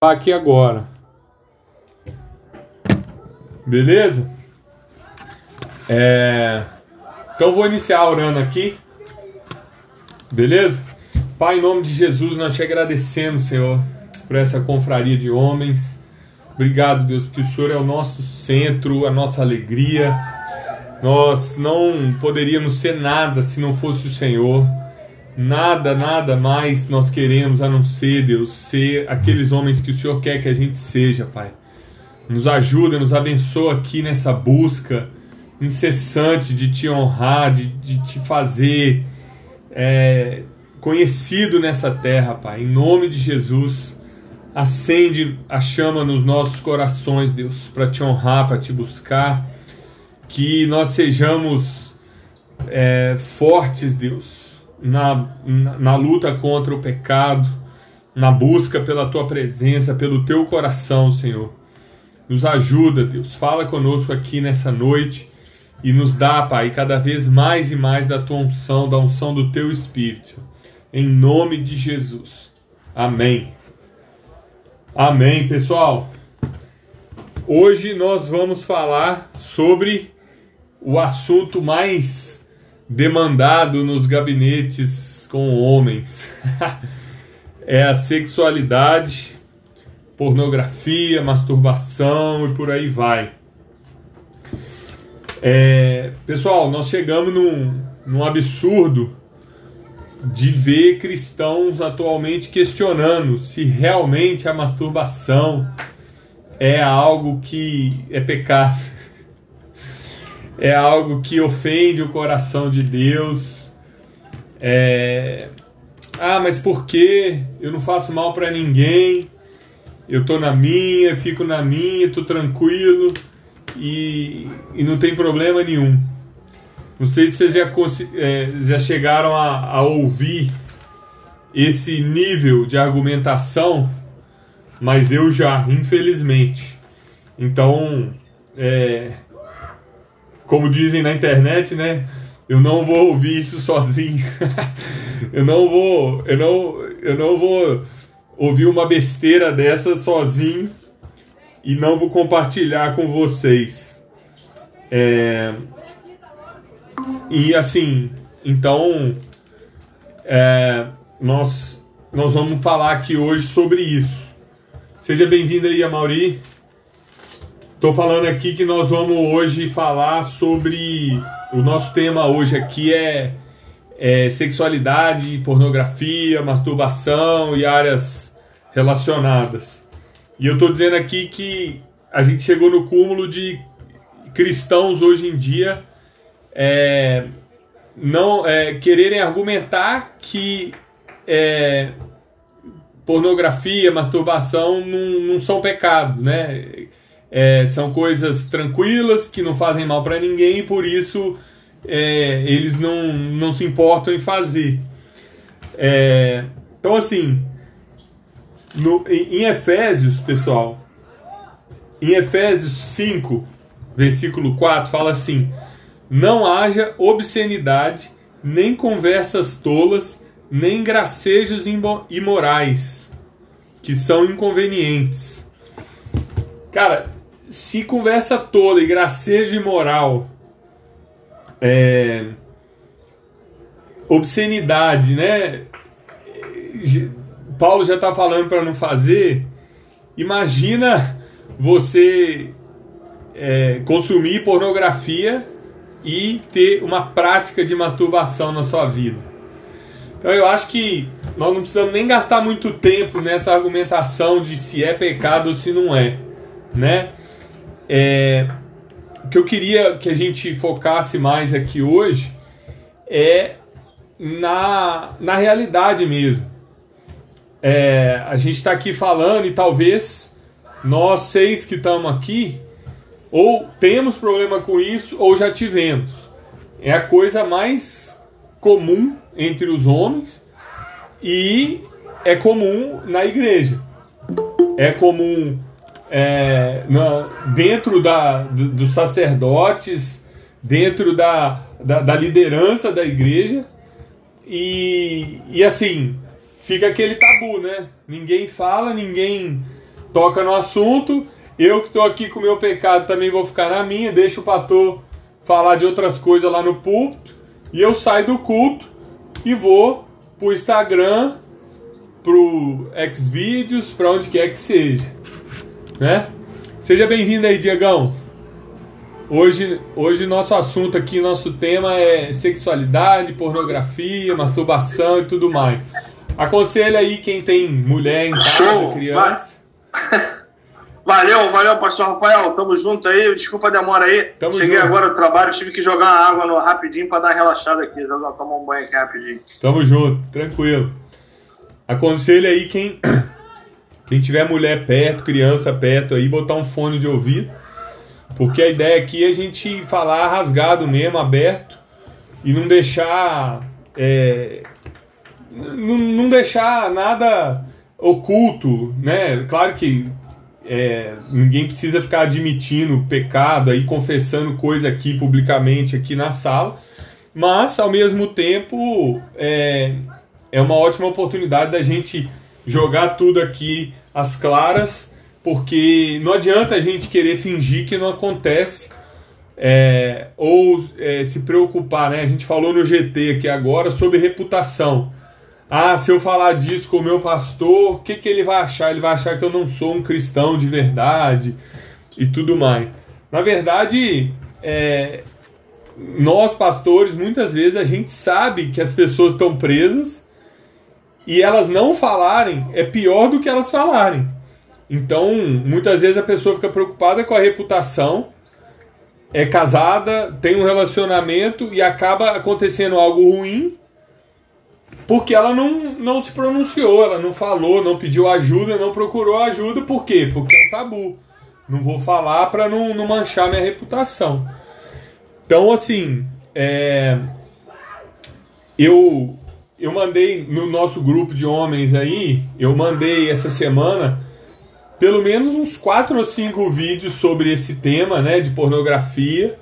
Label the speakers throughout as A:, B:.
A: aqui agora. Beleza? É... Então vou iniciar orando aqui. Beleza? Pai, em nome de Jesus, nós te agradecemos, Senhor, por essa confraria de homens. Obrigado, Deus, porque o Senhor é o nosso centro, a nossa alegria. Nós não poderíamos ser nada se não fosse o Senhor. Nada, nada mais nós queremos a não ser, Deus, ser aqueles homens que o Senhor quer que a gente seja, Pai. Nos ajuda, nos abençoa aqui nessa busca incessante de te honrar, de, de te fazer é, conhecido nessa terra, Pai. Em nome de Jesus, acende a chama nos nossos corações, Deus, para te honrar, para te buscar. Que nós sejamos é, fortes, Deus na, na, luta contra o pecado, na busca pela tua presença, pelo teu coração, Senhor. Nos ajuda, Deus. Fala conosco aqui nessa noite e nos dá, Pai, cada vez mais e mais da tua unção, da unção do teu espírito. Em nome de Jesus. Amém. Amém, pessoal. Hoje nós vamos falar sobre o assunto mais demandado nos gabinetes com homens. é a sexualidade, pornografia, masturbação e por aí vai. É, pessoal, nós chegamos num, num absurdo de ver cristãos atualmente questionando se realmente a masturbação é algo que é pecado é algo que ofende o coração de Deus. É... Ah, mas por que eu não faço mal para ninguém? Eu tô na minha, fico na minha, tô tranquilo e, e não tem problema nenhum. Não sei se vocês já, é, já chegaram a, a ouvir esse nível de argumentação, mas eu já, infelizmente. Então, é, como dizem na internet, né? Eu não vou ouvir isso sozinho. eu não vou, eu não, eu não vou ouvir uma besteira dessa sozinho e não vou compartilhar com vocês. É, e assim, então, é, nós, nós vamos falar aqui hoje sobre isso. Seja bem-vindo aí, Mauri. Estou falando aqui que nós vamos hoje falar sobre. O nosso tema hoje aqui é, é sexualidade, pornografia, masturbação e áreas relacionadas. E eu estou dizendo aqui que a gente chegou no cúmulo de cristãos hoje em dia é, não é, quererem argumentar que é, pornografia, masturbação não, não são pecado, né? É, são coisas tranquilas que não fazem mal para ninguém, por isso é, eles não, não se importam em fazer. É, então, assim, no, em, em Efésios, pessoal, em Efésios 5, versículo 4, fala assim: Não haja obscenidade, nem conversas tolas, nem gracejos imorais, que são inconvenientes. Cara, se conversa toda e gracejo imoral, é, obscenidade, né? Paulo já está falando para não fazer. Imagina você é, consumir pornografia e ter uma prática de masturbação na sua vida. Então eu acho que nós não precisamos nem gastar muito tempo nessa argumentação de se é pecado ou se não é, né? É, o que eu queria que a gente focasse mais aqui hoje é na, na realidade mesmo. É, a gente está aqui falando e talvez nós seis que estamos aqui ou temos problema com isso ou já tivemos. É a coisa mais comum entre os homens e é comum na igreja. É comum é, na, dentro da, do, dos sacerdotes, dentro da, da, da, liderança da igreja. E, e assim, fica aquele tabu, né? Ninguém fala, ninguém toca no assunto. Eu que estou aqui com o meu pecado também vou ficar na minha, deixa o pastor falar de outras coisas lá no púlpito. E eu saio do culto e vou pro Instagram, pro Xvideos, para onde quer que seja. Né? Seja bem-vindo aí, Diegão. Hoje, hoje nosso assunto aqui, nosso tema é sexualidade, pornografia, masturbação e tudo mais. Aconselho aí quem tem mulher em casa, Show. criança.
B: Valeu, valeu, pastor Rafael. Tamo junto aí. Desculpa a demora aí. Tamo Cheguei junto. agora do trabalho, tive que jogar uma água no, rapidinho para dar uma relaxada aqui. Tomar um banho aqui rapidinho.
A: Tamo junto, tranquilo. Aconselho aí quem, quem tiver mulher perto, criança perto aí, botar um fone de ouvido. Porque a ideia aqui é a gente falar rasgado mesmo, aberto, e não deixar. É, não, deixar nada oculto, né? Claro que é, ninguém precisa ficar admitindo pecado aí, confessando coisa aqui publicamente aqui na sala, mas ao mesmo tempo é, é uma ótima oportunidade da gente jogar tudo aqui às claras, porque não adianta a gente querer fingir que não acontece é, ou é, se preocupar, né? A gente falou no GT aqui agora sobre reputação. Ah, se eu falar disso com o meu pastor, o que, que ele vai achar? Ele vai achar que eu não sou um cristão de verdade e tudo mais. Na verdade, é, nós pastores, muitas vezes a gente sabe que as pessoas estão presas e elas não falarem é pior do que elas falarem. Então, muitas vezes a pessoa fica preocupada com a reputação, é casada, tem um relacionamento e acaba acontecendo algo ruim porque ela não, não se pronunciou, ela não falou, não pediu ajuda, não procurou ajuda. Por quê? Porque é um tabu. Não vou falar para não, não manchar minha reputação. Então, assim, é, eu, eu mandei no nosso grupo de homens aí, eu mandei essa semana pelo menos uns quatro ou cinco vídeos sobre esse tema, né, de pornografia.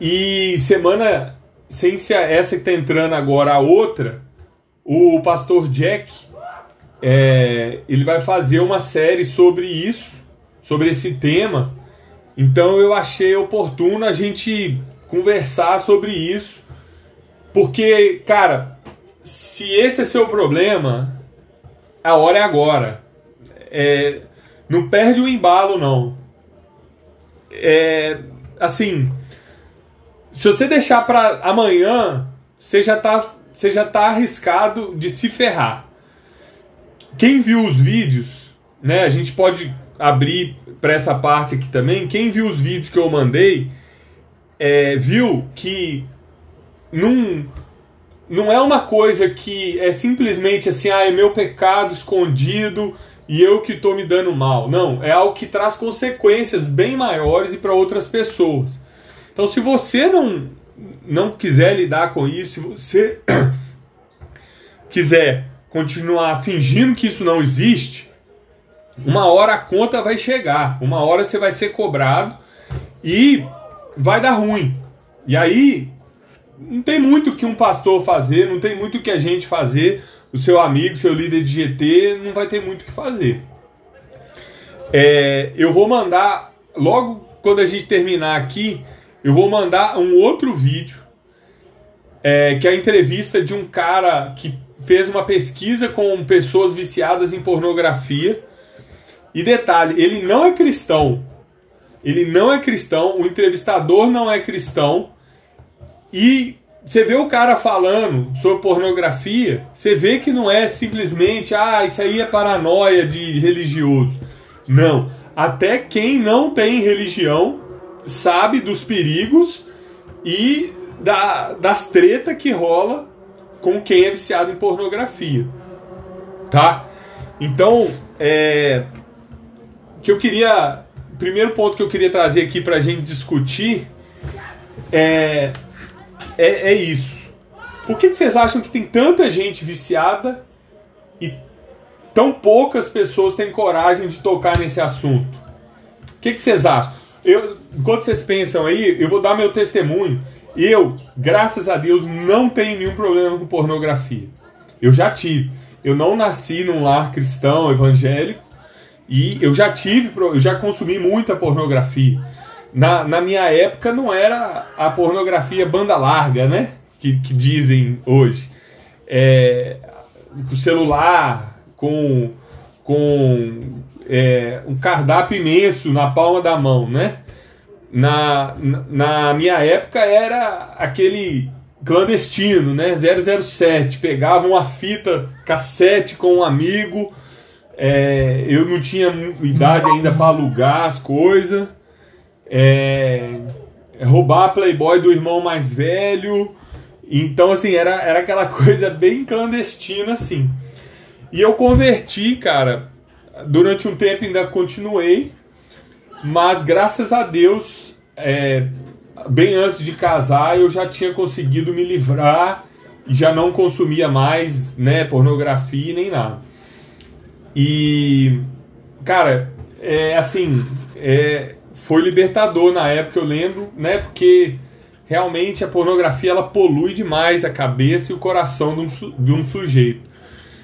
A: E semana sem ser essa que está entrando agora, a outra, o pastor Jack, é, ele vai fazer uma série sobre isso, sobre esse tema. Então eu achei oportuno a gente conversar sobre isso, porque, cara, se esse é seu problema, a hora é agora. É, não perde o embalo, não. É, assim, se você deixar para amanhã, você já tá você já está arriscado de se ferrar. Quem viu os vídeos, né? A gente pode abrir para essa parte aqui também. Quem viu os vídeos que eu mandei, é, viu que não, não é uma coisa que é simplesmente assim, ah, é meu pecado escondido e eu que estou me dando mal. Não, é algo que traz consequências bem maiores e para outras pessoas. Então, se você não não quiser lidar com isso, se você quiser continuar fingindo que isso não existe, uma hora a conta vai chegar, uma hora você vai ser cobrado e vai dar ruim. E aí não tem muito que um pastor fazer, não tem muito que a gente fazer, o seu amigo, seu líder de GT não vai ter muito o que fazer. É, eu vou mandar logo quando a gente terminar aqui, eu vou mandar um outro vídeo, é, que é a entrevista de um cara que fez uma pesquisa com pessoas viciadas em pornografia. E detalhe, ele não é cristão. Ele não é cristão, o entrevistador não é cristão. E você vê o cara falando sobre pornografia, você vê que não é simplesmente, ah, isso aí é paranoia de religioso. Não. Até quem não tem religião sabe dos perigos e da, das tretas que rola com quem é viciado em pornografia. Tá? Então, é, que eu queria. O primeiro ponto que eu queria trazer aqui pra gente discutir é, é, é isso. Por que, que vocês acham que tem tanta gente viciada e tão poucas pessoas têm coragem de tocar nesse assunto? O que, que vocês acham? Eu, enquanto vocês pensam aí, eu vou dar meu testemunho. Eu, graças a Deus, não tenho nenhum problema com pornografia. Eu já tive. Eu não nasci num lar cristão, evangélico, E eu já tive, eu já consumi muita pornografia. Na, na minha época não era a pornografia banda larga, né? Que, que dizem hoje. É, com celular, com, com é, um cardápio imenso na palma da mão, né? Na, na minha época era aquele clandestino, né? 007. Pegava uma fita cassete com um amigo. É, eu não tinha idade ainda para alugar as coisas. É, roubar a Playboy do irmão mais velho. Então, assim, era, era aquela coisa bem clandestina, assim. E eu converti, cara. Durante um tempo ainda continuei. Mas graças a Deus, é, bem antes de casar, eu já tinha conseguido me livrar e já não consumia mais né, pornografia nem nada. E, cara, é assim, é, foi libertador na época, eu lembro, né? Porque realmente a pornografia ela polui demais a cabeça e o coração de um, de um sujeito.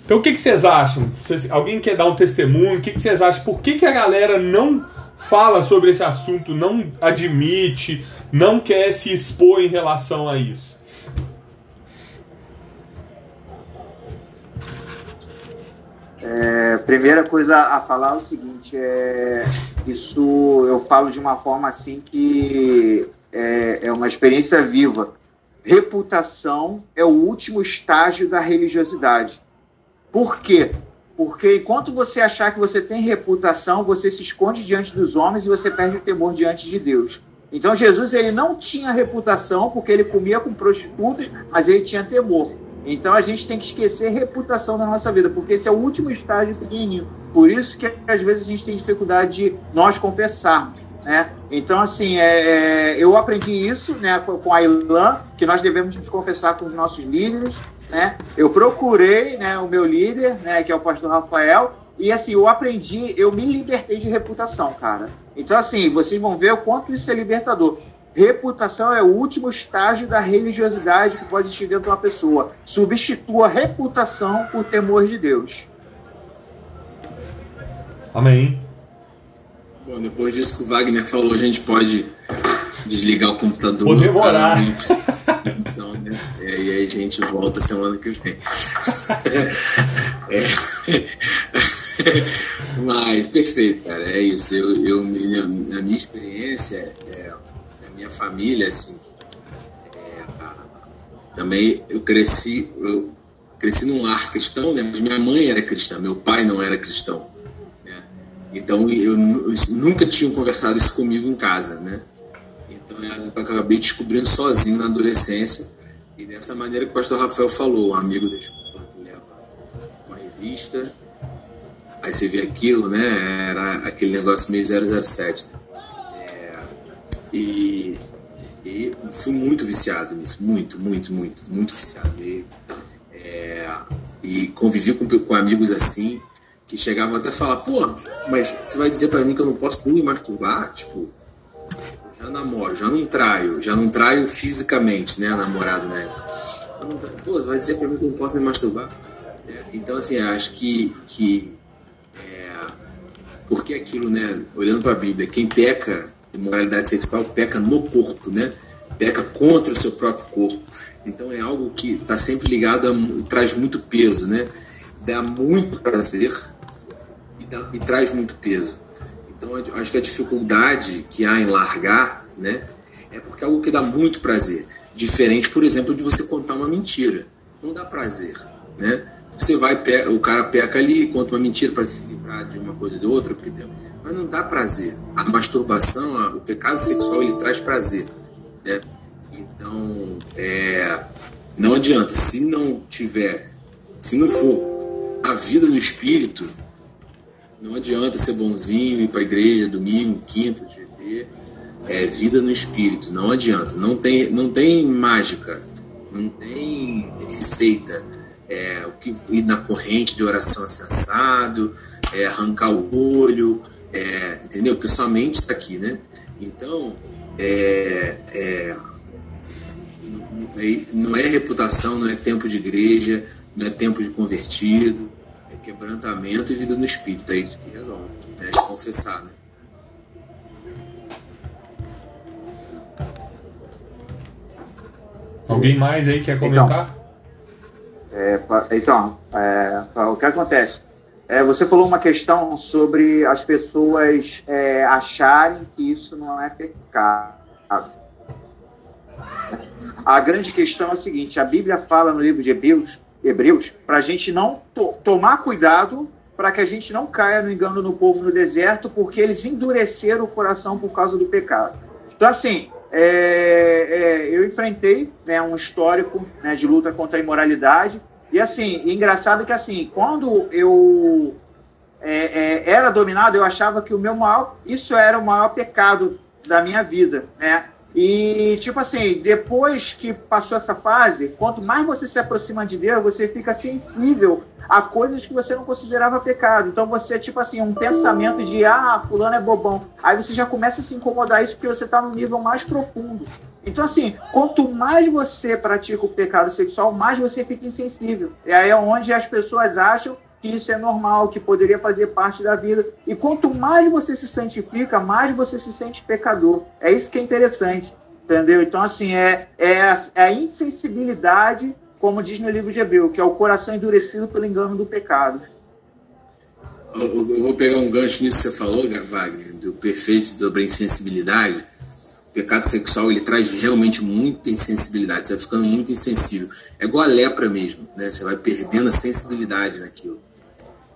A: Então o que, que vocês acham? Vocês, alguém quer dar um testemunho? O que, que vocês acham? Por que, que a galera não fala sobre esse assunto, não admite, não quer se expor em relação a isso?
C: É, primeira coisa a falar é o seguinte, é, isso eu falo de uma forma assim que é, é uma experiência viva. Reputação é o último estágio da religiosidade. Por quê? Porque enquanto você achar que você tem reputação, você se esconde diante dos homens e você perde o temor diante de Deus. Então Jesus ele não tinha reputação porque ele comia com prostitutas, mas ele tinha temor. Então a gente tem que esquecer reputação na nossa vida, porque esse é o último estágio pequenininho. Por isso que às vezes a gente tem dificuldade de nós confessarmos. Né? Então, assim, é, é, eu aprendi isso né, com a Ilan, que nós devemos nos confessar com os nossos líderes. Né? Eu procurei né, o meu líder, né, que é o pastor Rafael, e assim, eu aprendi, eu me libertei de reputação, cara. Então, assim, vocês vão ver o quanto isso é libertador. Reputação é o último estágio da religiosidade que pode existir dentro de uma pessoa. Substitua reputação por temor de Deus.
A: Amém.
D: Bom, depois disso que o Wagner falou, a gente pode desligar o computador.
A: Vou demorar.
D: Então, né? e aí a gente volta semana que vem. é. Mas, perfeito, cara. É isso. Eu, eu, na minha experiência, é, minha família, assim, é, também eu cresci, eu cresci num lar cristão, né? Mas minha mãe era cristã, meu pai não era cristão. Né? Então eu, eu, nunca tinham conversado isso comigo em casa, né? Então eu acabei descobrindo sozinho na adolescência e dessa maneira que o pastor Rafael falou, um amigo da escola que leva uma revista, aí você vê aquilo, né? Era aquele negócio meio 007. Né? E, e fui muito viciado nisso, muito, muito, muito, muito viciado. E, é, e convivi com, com amigos assim, que chegavam até a falar, pô, mas você vai dizer para mim que eu não posso nem me masturbar? Tipo, já namoro, já não traio, já não traio fisicamente, né, namorado na época. Pô, vai dizer pra mim que eu não posso nem masturbar? É, então, assim, acho que, que é, porque aquilo, né, olhando para a Bíblia, quem peca imoralidade sexual peca no corpo, né? Peca contra o seu próprio corpo. Então é algo que está sempre ligado a, traz muito peso, né? Dá muito prazer e, dá, e traz muito peso. Então acho que a dificuldade que há em largar, né? É porque é algo que dá muito prazer. Diferente, por exemplo, de você contar uma mentira. Não dá prazer, né? Você vai, o cara peca ali, conta uma mentira para se livrar de uma coisa ou de outra, porque tem mas não dá prazer. A masturbação, o pecado sexual, ele traz prazer. Né? Então, é, não adianta. Se não tiver, se não for a vida no espírito, não adianta ser bonzinho, ir para a igreja domingo, quinta, GT. É vida no espírito, não adianta. Não tem, não tem mágica, não tem receita. É, o que ir na corrente de oração sensado, é, arrancar o olho, é, entendeu? Porque sua mente está aqui, né? Então, é, é, não é reputação, não é tempo de igreja, não é tempo de convertido, é quebrantamento e vida no espírito. É isso que resolve. Né? É confessar, né?
A: Alguém mais aí quer comentar?
C: Então, é, então é, o que acontece? É, você falou uma questão sobre as pessoas é, acharem que isso não é pecado. A grande questão é a seguinte: a Bíblia fala no livro de Hebreus, Hebreus para a gente não to tomar cuidado para que a gente não caia no engano no povo no deserto, porque eles endureceram o coração por causa do pecado. Então, assim, é, é, eu enfrentei né, um histórico né, de luta contra a imoralidade. E assim, engraçado que assim, quando eu é, é, era dominado, eu achava que o meu maior, isso era o maior pecado da minha vida, né? E, tipo assim, depois que passou essa fase, quanto mais você se aproxima de Deus, você fica sensível a coisas que você não considerava pecado. Então você, tipo assim, um pensamento de, ah, fulano é bobão. Aí você já começa a se incomodar isso porque você está no nível mais profundo. Então, assim, quanto mais você pratica o pecado sexual, mais você fica insensível. E aí é onde as pessoas acham que isso é normal, que poderia fazer parte da vida. E quanto mais você se santifica, mais você se sente pecador. É isso que é interessante, entendeu? Então, assim, é, é, a, é a insensibilidade, como diz no livro de Hebreu, que é o coração endurecido pelo engano do pecado.
D: Eu, vou pegar um gancho nisso que você falou, Wagner, do perfeito sobre a insensibilidade. O pecado sexual ele traz realmente muita insensibilidade, você vai ficando muito insensível. É igual a lepra mesmo, né? Você vai perdendo a sensibilidade naquilo.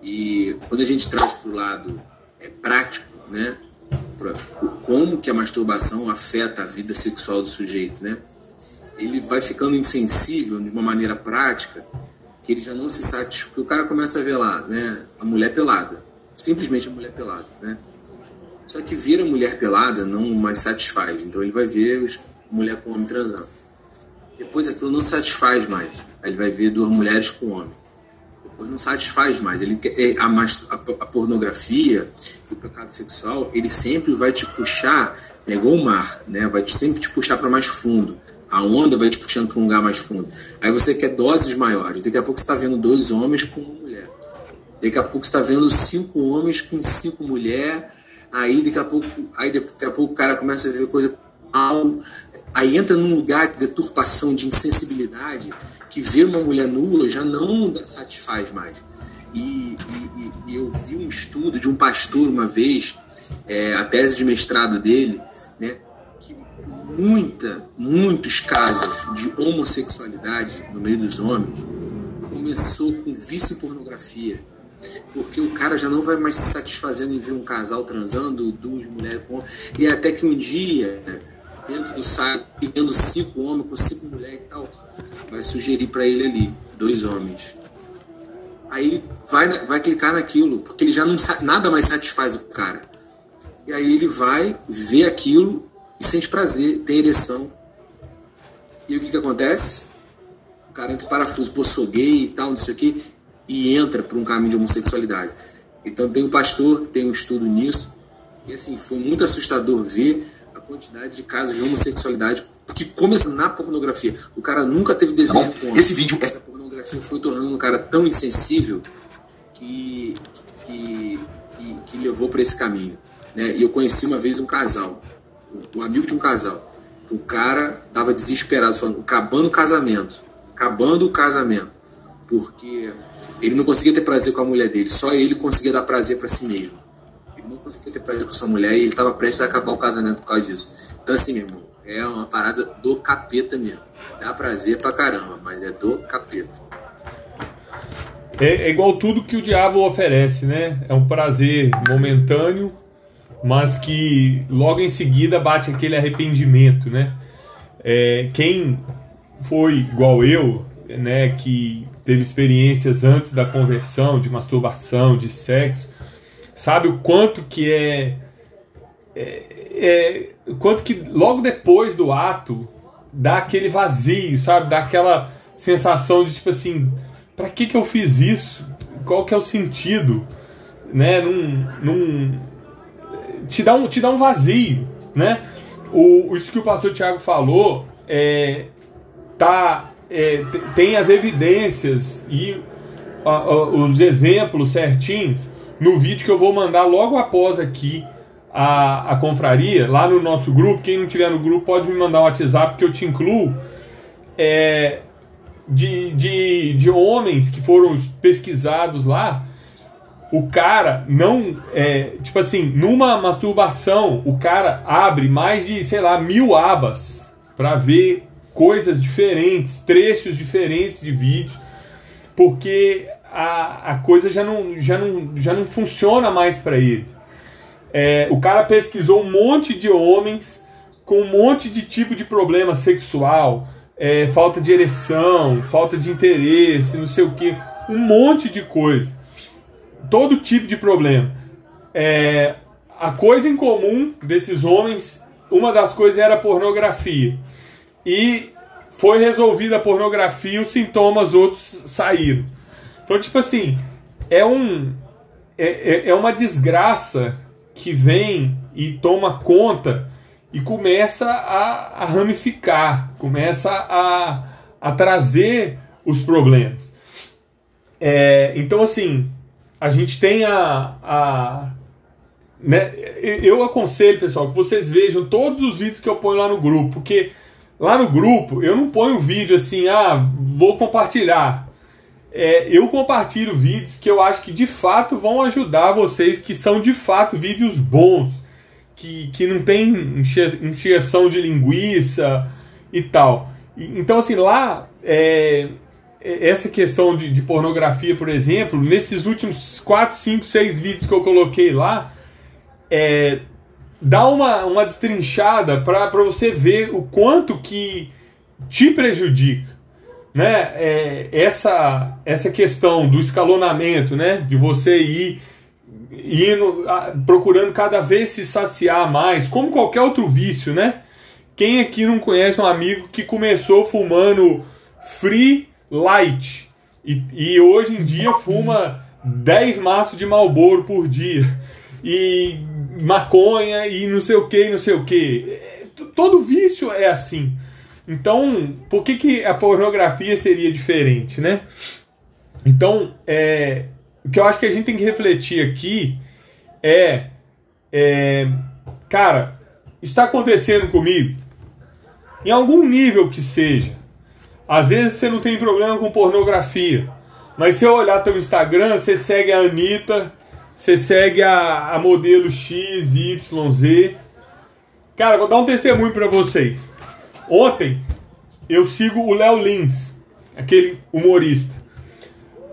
D: E quando a gente traz para o lado é, prático, né, pra, como que a masturbação afeta a vida sexual do sujeito, né, ele vai ficando insensível de uma maneira prática que ele já não se satisfaz. Porque o cara começa a ver lá, né, a mulher pelada, simplesmente a mulher pelada, né. Só que ver a mulher pelada não mais satisfaz, então ele vai ver mulher com homem transando. Depois aquilo não satisfaz mais, aí ele vai ver duas mulheres com homem depois não satisfaz mais. Ele é, a, a, a pornografia, o pecado sexual, ele sempre vai te puxar, é igual o mar, né? Vai te, sempre te puxar para mais fundo. A onda vai te puxando para um lugar mais fundo. Aí você quer doses maiores. Daqui a pouco você está vendo dois homens com uma mulher. Daqui a pouco você está vendo cinco homens com cinco mulheres. Aí daqui a pouco, aí daqui a pouco o cara começa a ver coisa mal. Aí entra num lugar de deturpação, de insensibilidade que ver uma mulher nua já não satisfaz mais. E, e, e eu vi um estudo de um pastor uma vez, é, a tese de mestrado dele, né, que muita, muitos casos de homossexualidade no meio dos homens começou com vício pornografia. Porque o cara já não vai mais se satisfazendo em ver um casal transando, duas mulheres com. E até que um dia dentro do saco, vendo cinco homens com cinco mulheres e tal, vai sugerir para ele ali, dois homens. Aí ele vai, vai clicar naquilo, porque ele já não nada mais satisfaz o cara. E aí ele vai ver aquilo e sente prazer, tem ereção. E o que que acontece? O cara entra em parafuso, pô, sou gay e tal, não sei o que, e entra para um caminho de homossexualidade. Então tem um pastor, tem um estudo nisso, e assim, foi muito assustador ver quantidade de casos de homossexualidade que começa na pornografia. O cara nunca teve desejo
A: com Esse vídeo
D: é... A pornografia foi tornando um cara tão insensível que, que, que, que levou para esse caminho. Né? E eu conheci uma vez um casal, um amigo de um casal. O cara tava desesperado, falando, acabando o casamento. Acabando o casamento. Porque ele não conseguia ter prazer com a mulher dele, só ele conseguia dar prazer para si mesmo não conseguia ter prazer com sua mulher e ele estava prestes a acabar o casamento por causa disso. Então, assim, meu irmão, é uma parada do capeta mesmo. Dá prazer pra caramba, mas é do capeta.
A: É, é igual tudo que o diabo oferece, né? É um prazer momentâneo, mas que logo em seguida bate aquele arrependimento, né? É, quem foi igual eu, né, que teve experiências antes da conversão, de masturbação, de sexo, sabe o quanto que é, é, é quanto que logo depois do ato dá aquele vazio, sabe, dá aquela sensação de tipo assim, para que que eu fiz isso? Qual que é o sentido, né? Num, num te dá um te dá um vazio, né? O, isso que o pastor Tiago falou é, tá é, tem as evidências e a, a, os exemplos certinhos no vídeo que eu vou mandar logo após aqui a, a confraria, lá no nosso grupo. Quem não tiver no grupo pode me mandar um WhatsApp que eu te incluo. É, de, de, de homens que foram pesquisados lá, o cara não. É, tipo assim, numa masturbação, o cara abre mais de, sei lá, mil abas para ver coisas diferentes, trechos diferentes de vídeo, porque a, a coisa já não, já, não, já não funciona mais para ele. É, o cara pesquisou um monte de homens com um monte de tipo de problema sexual, é, falta de ereção, falta de interesse, não sei o que, um monte de coisa. Todo tipo de problema. É, a coisa em comum desses homens, uma das coisas era pornografia. E foi resolvida a pornografia, os sintomas outros saíram. Então, tipo assim, é um é, é, é uma desgraça que vem e toma conta e começa a, a ramificar, começa a, a trazer os problemas. É, então, assim, a gente tem a. a né, eu aconselho, pessoal, que vocês vejam todos os vídeos que eu ponho lá no grupo, porque lá no grupo eu não ponho vídeo assim, ah, vou compartilhar. É, eu compartilho vídeos que eu acho que de fato vão ajudar vocês, que são de fato vídeos bons, que, que não tem injeção de linguiça e tal. Então, assim, lá, é, é, essa questão de, de, pornografia, por exemplo, nesses últimos 4, 5, 6 vídeos que eu coloquei lá, é, dá uma, uma destrinchada para você ver o quanto que te prejudica né, é, essa, essa questão do escalonamento, né, de você ir indo, procurando cada vez se saciar mais, como qualquer outro vício, né? Quem aqui não conhece um amigo que começou fumando free light e, e hoje em dia fuma 10 maços de Malboro por dia e maconha e não sei o que, não sei o que. É, todo vício é assim. Então, por que, que a pornografia seria diferente, né? Então, é, o que eu acho que a gente tem que refletir aqui é, é cara, está acontecendo comigo? Em algum nível que seja. Às vezes você não tem problema com pornografia, mas se eu olhar teu Instagram, você segue a Anitta, você segue a, a modelo X, Y, Z. Cara, vou dar um testemunho para vocês. Ontem eu sigo o Léo Lins, aquele humorista.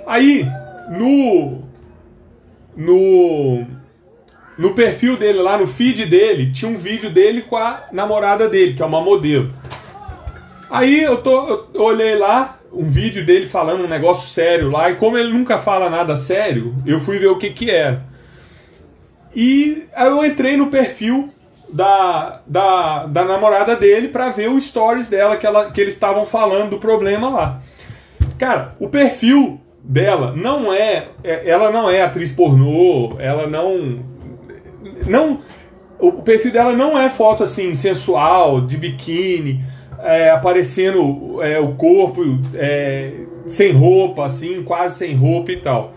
A: Aí, no no no perfil dele lá no feed dele, tinha um vídeo dele com a namorada dele, que é uma modelo. Aí eu tô eu olhei lá um vídeo dele falando um negócio sério lá, e como ele nunca fala nada sério, eu fui ver o que que era. E aí eu entrei no perfil da, da, da namorada dele para ver os stories dela que, ela, que eles estavam falando do problema lá. Cara, o perfil dela não é, é, ela não é atriz pornô, ela não não o perfil dela não é foto assim sensual de biquíni é, aparecendo é, o corpo é, sem roupa assim quase sem roupa e tal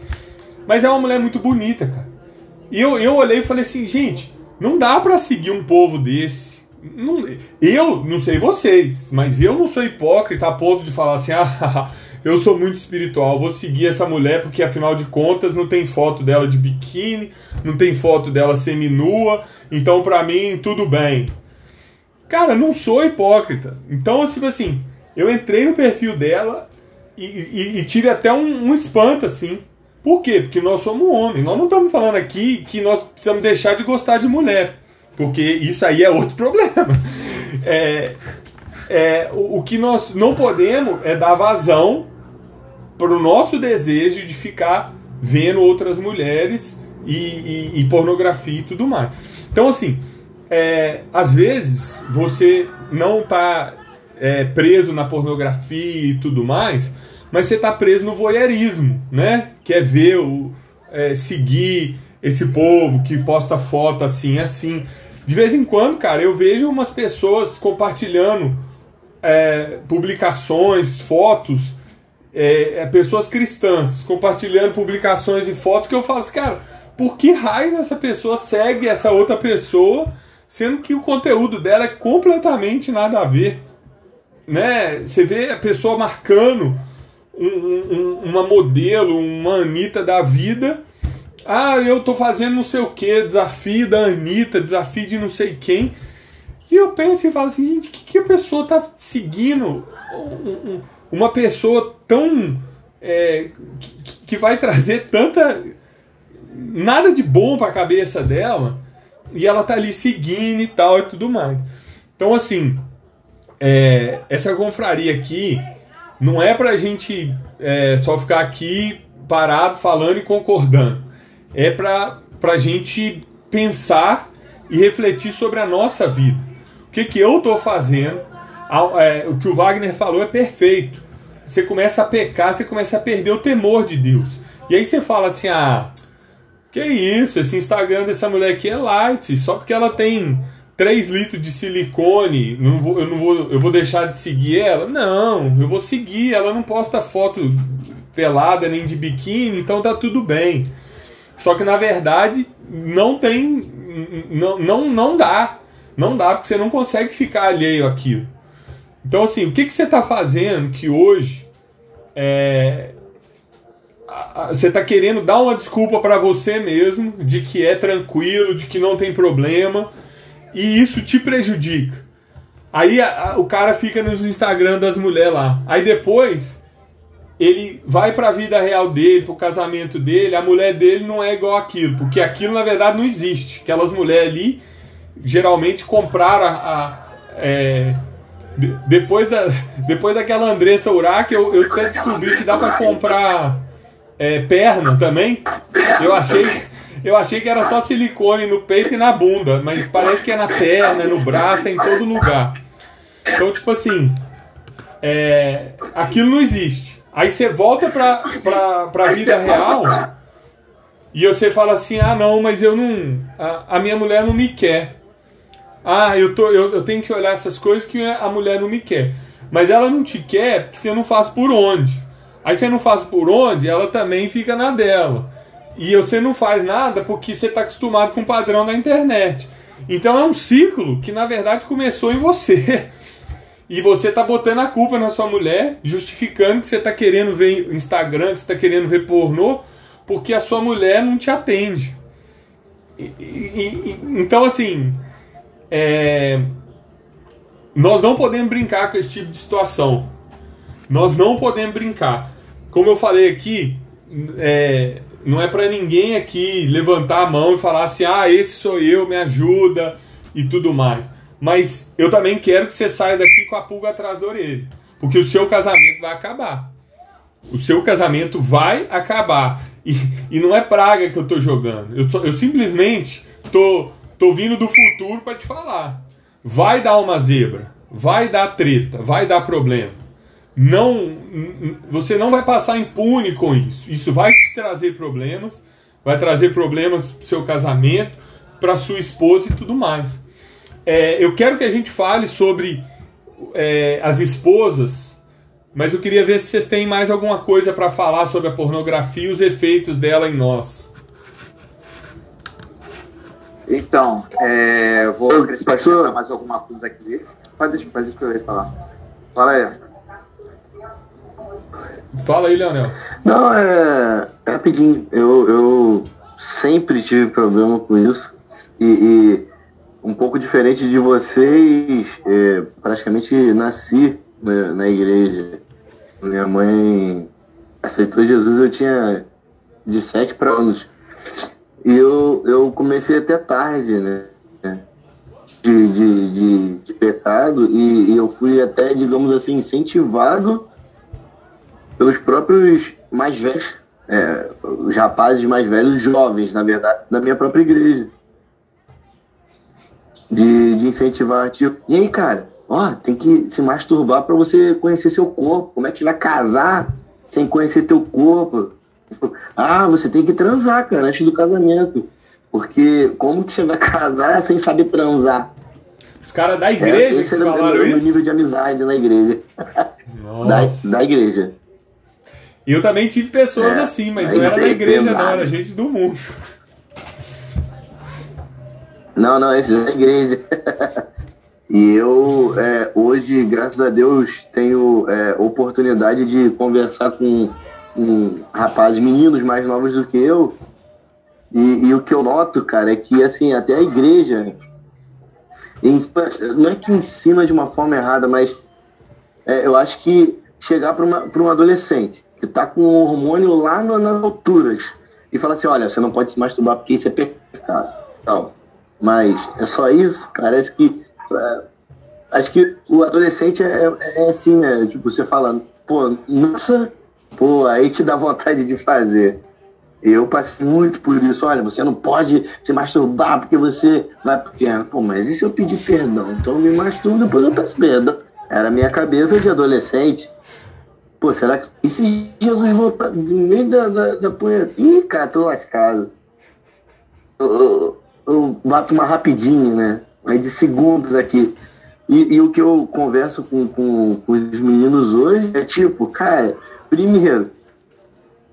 A: mas é uma mulher muito bonita cara e eu, eu olhei e falei assim gente não dá para seguir um povo desse. Não, eu não sei vocês, mas eu não sou hipócrita a ponto de falar assim: ah, eu sou muito espiritual, vou seguir essa mulher porque afinal de contas não tem foto dela de biquíni, não tem foto dela seminua, então para mim tudo bem. Cara, não sou hipócrita. Então, tipo assim, eu entrei no perfil dela e, e, e tive até um, um espanto assim. Por quê? Porque nós somos homens. Nós não estamos falando aqui que nós precisamos deixar de gostar de mulher. Porque isso aí é outro problema. É, é, o, o que nós não podemos é dar vazão para o nosso desejo de ficar vendo outras mulheres e, e, e pornografia e tudo mais. Então, assim, é, às vezes você não está é, preso na pornografia e tudo mais, mas você está preso no voyeurismo, né? Que é ver, o, é, seguir esse povo que posta foto assim, assim. De vez em quando, cara, eu vejo umas pessoas compartilhando é, publicações, fotos é, é, pessoas cristãs compartilhando publicações e fotos que eu falo assim, cara, por que raio essa pessoa segue essa outra pessoa, sendo que o conteúdo dela é completamente nada a ver? Né? Você vê a pessoa marcando um, um, uma modelo, uma Anitta da vida. Ah, eu tô fazendo não sei o que, desafio da Anitta, desafio de não sei quem. E eu penso e falo assim, gente, que, que a pessoa tá seguindo? Uma pessoa tão. É, que, que vai trazer tanta. nada de bom pra cabeça dela. E ela tá ali seguindo e tal e tudo mais. Então, assim, é, essa confraria aqui não é pra gente é, só ficar aqui parado falando e concordando. É pra, pra gente pensar e refletir sobre a nossa vida. O que, que eu estou fazendo? É, o que o Wagner falou é perfeito. Você começa a pecar, você começa a perder o temor de Deus. E aí você fala assim: ah, que isso, esse Instagram dessa mulher aqui é light, só porque ela tem 3 litros de silicone, não vou, eu não vou, eu vou deixar de seguir ela? Não, eu vou seguir, ela não posta foto pelada nem de biquíni, então tá tudo bem. Só que na verdade não tem, não, não, não dá, não dá porque você não consegue ficar alheio àquilo. Então assim, o que, que você está fazendo que hoje é, você está querendo dar uma desculpa para você mesmo de que é tranquilo, de que não tem problema e isso te prejudica. Aí a, a, o cara fica nos Instagram das mulheres lá. Aí depois ele vai para a vida real dele, para o casamento dele, a mulher dele não é igual aquilo, porque aquilo na verdade não existe. Aquelas mulheres ali geralmente compraram a, a é, depois, da, depois daquela Andressa Urach, eu, eu até descobri que dá para comprar é, perna também. Eu achei eu achei que era só silicone no peito e na bunda, mas parece que é na perna, no braço, é em todo lugar. Então, tipo assim, é, aquilo não existe. Aí você volta pra, pra, pra vida real e você fala assim: ah, não, mas eu não. A, a minha mulher não me quer. Ah, eu, tô, eu, eu tenho que olhar essas coisas que a mulher não me quer. Mas ela não te quer porque você não faz por onde. Aí você não faz por onde, ela também fica na dela. E você não faz nada porque você está acostumado com o padrão da internet. Então é um ciclo que na verdade começou em você. E você está botando a culpa na sua mulher, justificando que você está querendo ver Instagram, que você está querendo ver pornô, porque a sua mulher não te atende. E, e, e, então, assim, é... nós não podemos brincar com esse tipo de situação. Nós não podemos brincar. Como eu falei aqui, é, não é para ninguém aqui levantar a mão e falar assim: ah, esse sou eu, me ajuda e tudo mais. Mas eu também quero que você saia daqui com a pulga atrás da orelha. Porque o seu casamento vai acabar. O seu casamento vai acabar. E, e não é praga que eu tô jogando. Eu, eu simplesmente tô, tô vindo do futuro para te falar. Vai dar uma zebra. Vai dar treta. Vai dar problema não você não vai passar impune com isso. Isso vai te trazer problemas, vai trazer problemas para seu casamento, para sua esposa e tudo mais. É, eu quero que a gente fale sobre é, as esposas, mas eu queria ver se vocês têm mais alguma coisa para falar sobre a pornografia e os efeitos dela em nós.
C: Então, é, vou acrescentar mais alguma coisa aqui. Pode deixar, pode falar. Fala aí.
A: Fala aí, Leonel.
E: Não, é, é rapidinho. Eu, eu sempre tive problema com isso. E, e um pouco diferente de vocês, é, praticamente nasci na, na igreja. Minha mãe aceitou Jesus, eu tinha de 7 para anos. E eu, eu comecei até tarde, né? De, de, de, de pecado, e, e eu fui até, digamos assim, incentivado pelos próprios mais velhos, é, os rapazes mais velhos, jovens, na verdade, da minha própria igreja. De, de incentivar, tipo, e aí, cara, ó, tem que se masturbar para você conhecer seu corpo. Como é que você vai casar sem conhecer teu corpo? Ah, você tem que transar, cara, antes do casamento. Porque como que você vai casar sem saber transar?
A: Os caras da igreja é, esse
E: era o meu nível de amizade na igreja. da, da igreja.
A: E eu também tive pessoas é, assim, mas não era da igreja, não, era gente do mundo.
E: Não, não, esse é da igreja. e eu, é, hoje, graças a Deus, tenho é, oportunidade de conversar com, com rapazes, meninos mais novos do que eu. E, e, o que eu noto, cara, é que, assim, até a igreja, não é que ensina de uma forma errada, mas é, eu acho que chegar para um adolescente tá com o hormônio lá no, nas alturas e falar assim, olha, você não pode se masturbar porque isso é pecado. Não. Mas é só isso? Parece que. É, acho que o adolescente é, é, é, assim, né? Tipo, você falando, pô, nossa, pô, aí te dá vontade de fazer. Eu passei muito por isso. Olha, você não pode se masturbar porque você vai piano. Pô, mas e se eu pedir perdão? Então eu me masturbo, depois eu peço perdão. Era minha cabeça de adolescente. Pô, será que. E se Jesus voltar no meio da, da, da punheta? Ih, cara, tô lascado. Eu, eu, eu, bato uma rapidinho, né? Aí de segundos aqui. E, e, o que eu converso com, com, com os meninos hoje é tipo, cara, primeiro,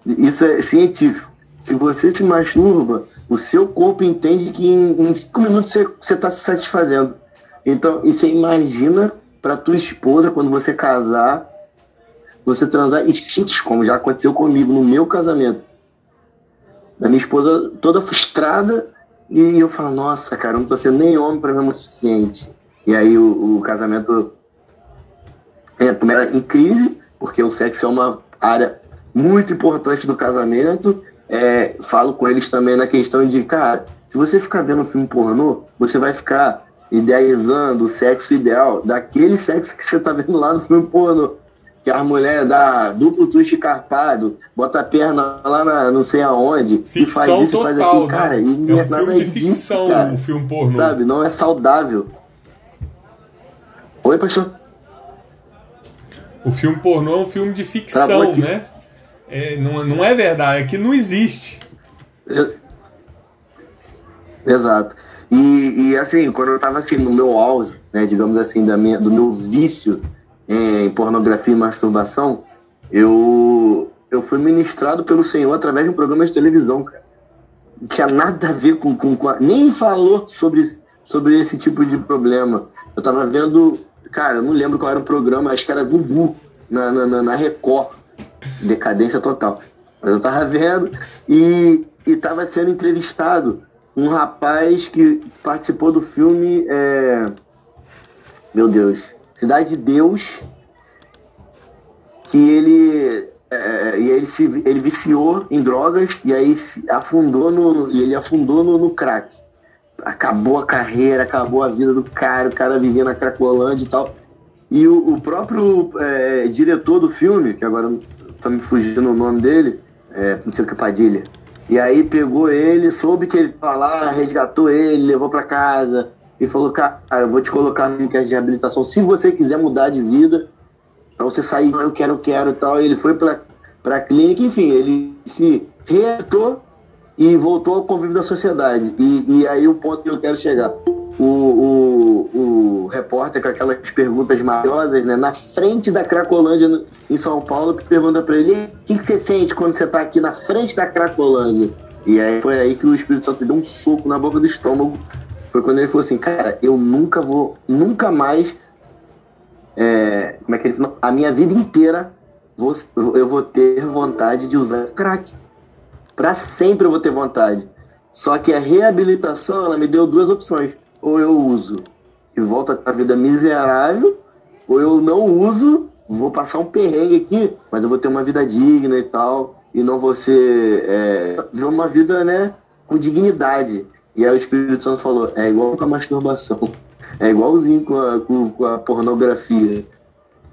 E: isso é científico. Se você se masturba, o seu corpo entende que em, em cinco minutos você está se satisfazendo. Então, e você imagina para tua esposa, quando você casar, você transar instintos, como já aconteceu comigo no meu casamento. A minha esposa toda frustrada e eu falo, nossa, cara, eu não tô sendo nem homem para mim o suficiente. E aí o, o casamento é, em crise, porque o sexo é uma área muito importante do casamento. É, falo com eles também na questão de, cara, se você ficar vendo um filme pornô, você vai ficar idealizando o sexo ideal daquele sexo que você tá vendo lá no filme pornô. Que a mulher dá duplo twist carpado, bota a perna lá na não sei aonde,
A: ficção e faz isso, total, faz aquilo, né? cara. E é um nada filme de ficção, cara, o filme pornô.
E: Sabe, não é saudável. Oi, pastor?
A: O filme pornô é um filme de ficção, né? É, não, não é verdade, é que não existe.
E: Exato. E, e, assim, quando eu tava assim no meu auge, né, digamos assim, da minha, do meu vício em pornografia e masturbação, eu, eu fui ministrado pelo Senhor através de um programa de televisão, cara. Não tinha nada a ver com. com, com a, nem falou sobre, sobre esse tipo de problema. Eu tava vendo. Cara, eu não lembro qual era o programa, acho que era Gugu, na, na, na Record. Decadência total. Mas eu tava vendo e, e tava sendo entrevistado um rapaz que participou do filme. É... Meu Deus. Cidade de Deus. Que ele. É, e ele se ele viciou em drogas e aí afundou no. E ele afundou no, no crack. Acabou a carreira, acabou a vida do cara, o cara vivia na Cracolândia e tal. E o, o próprio é, diretor do filme, que agora tá me fugindo o nome dele, é, não sei o que Padilha e aí pegou ele, soube que ele tava lá, resgatou ele, levou para casa e falou: Cara, eu vou te colocar no enquete de reabilitação se você quiser mudar de vida, pra você sair, eu quero, eu quero e tal. Ele foi pra, pra clínica, enfim, ele se reatou e voltou ao convívio da sociedade. E, e aí o ponto que eu quero chegar o, o, o repórter com aquelas perguntas maiores, né? Na frente da Cracolândia em São Paulo, que pergunta para ele: o que, que você sente quando você tá aqui na frente da Cracolândia? E aí foi aí que o Espírito Santo deu um soco na boca do estômago. Foi quando ele falou assim: cara, eu nunca vou, nunca mais. É, como é que ele falou? A minha vida inteira vou, eu vou ter vontade de usar crack. Para sempre eu vou ter vontade. Só que a reabilitação, ela me deu duas opções ou eu uso e volto a vida miserável, ou eu não uso, vou passar um perrengue aqui, mas eu vou ter uma vida digna e tal, e não vou ser. É, uma vida, né, com dignidade. E aí o Espírito Santo falou: é igual com a masturbação, é igualzinho com a, com, com a pornografia.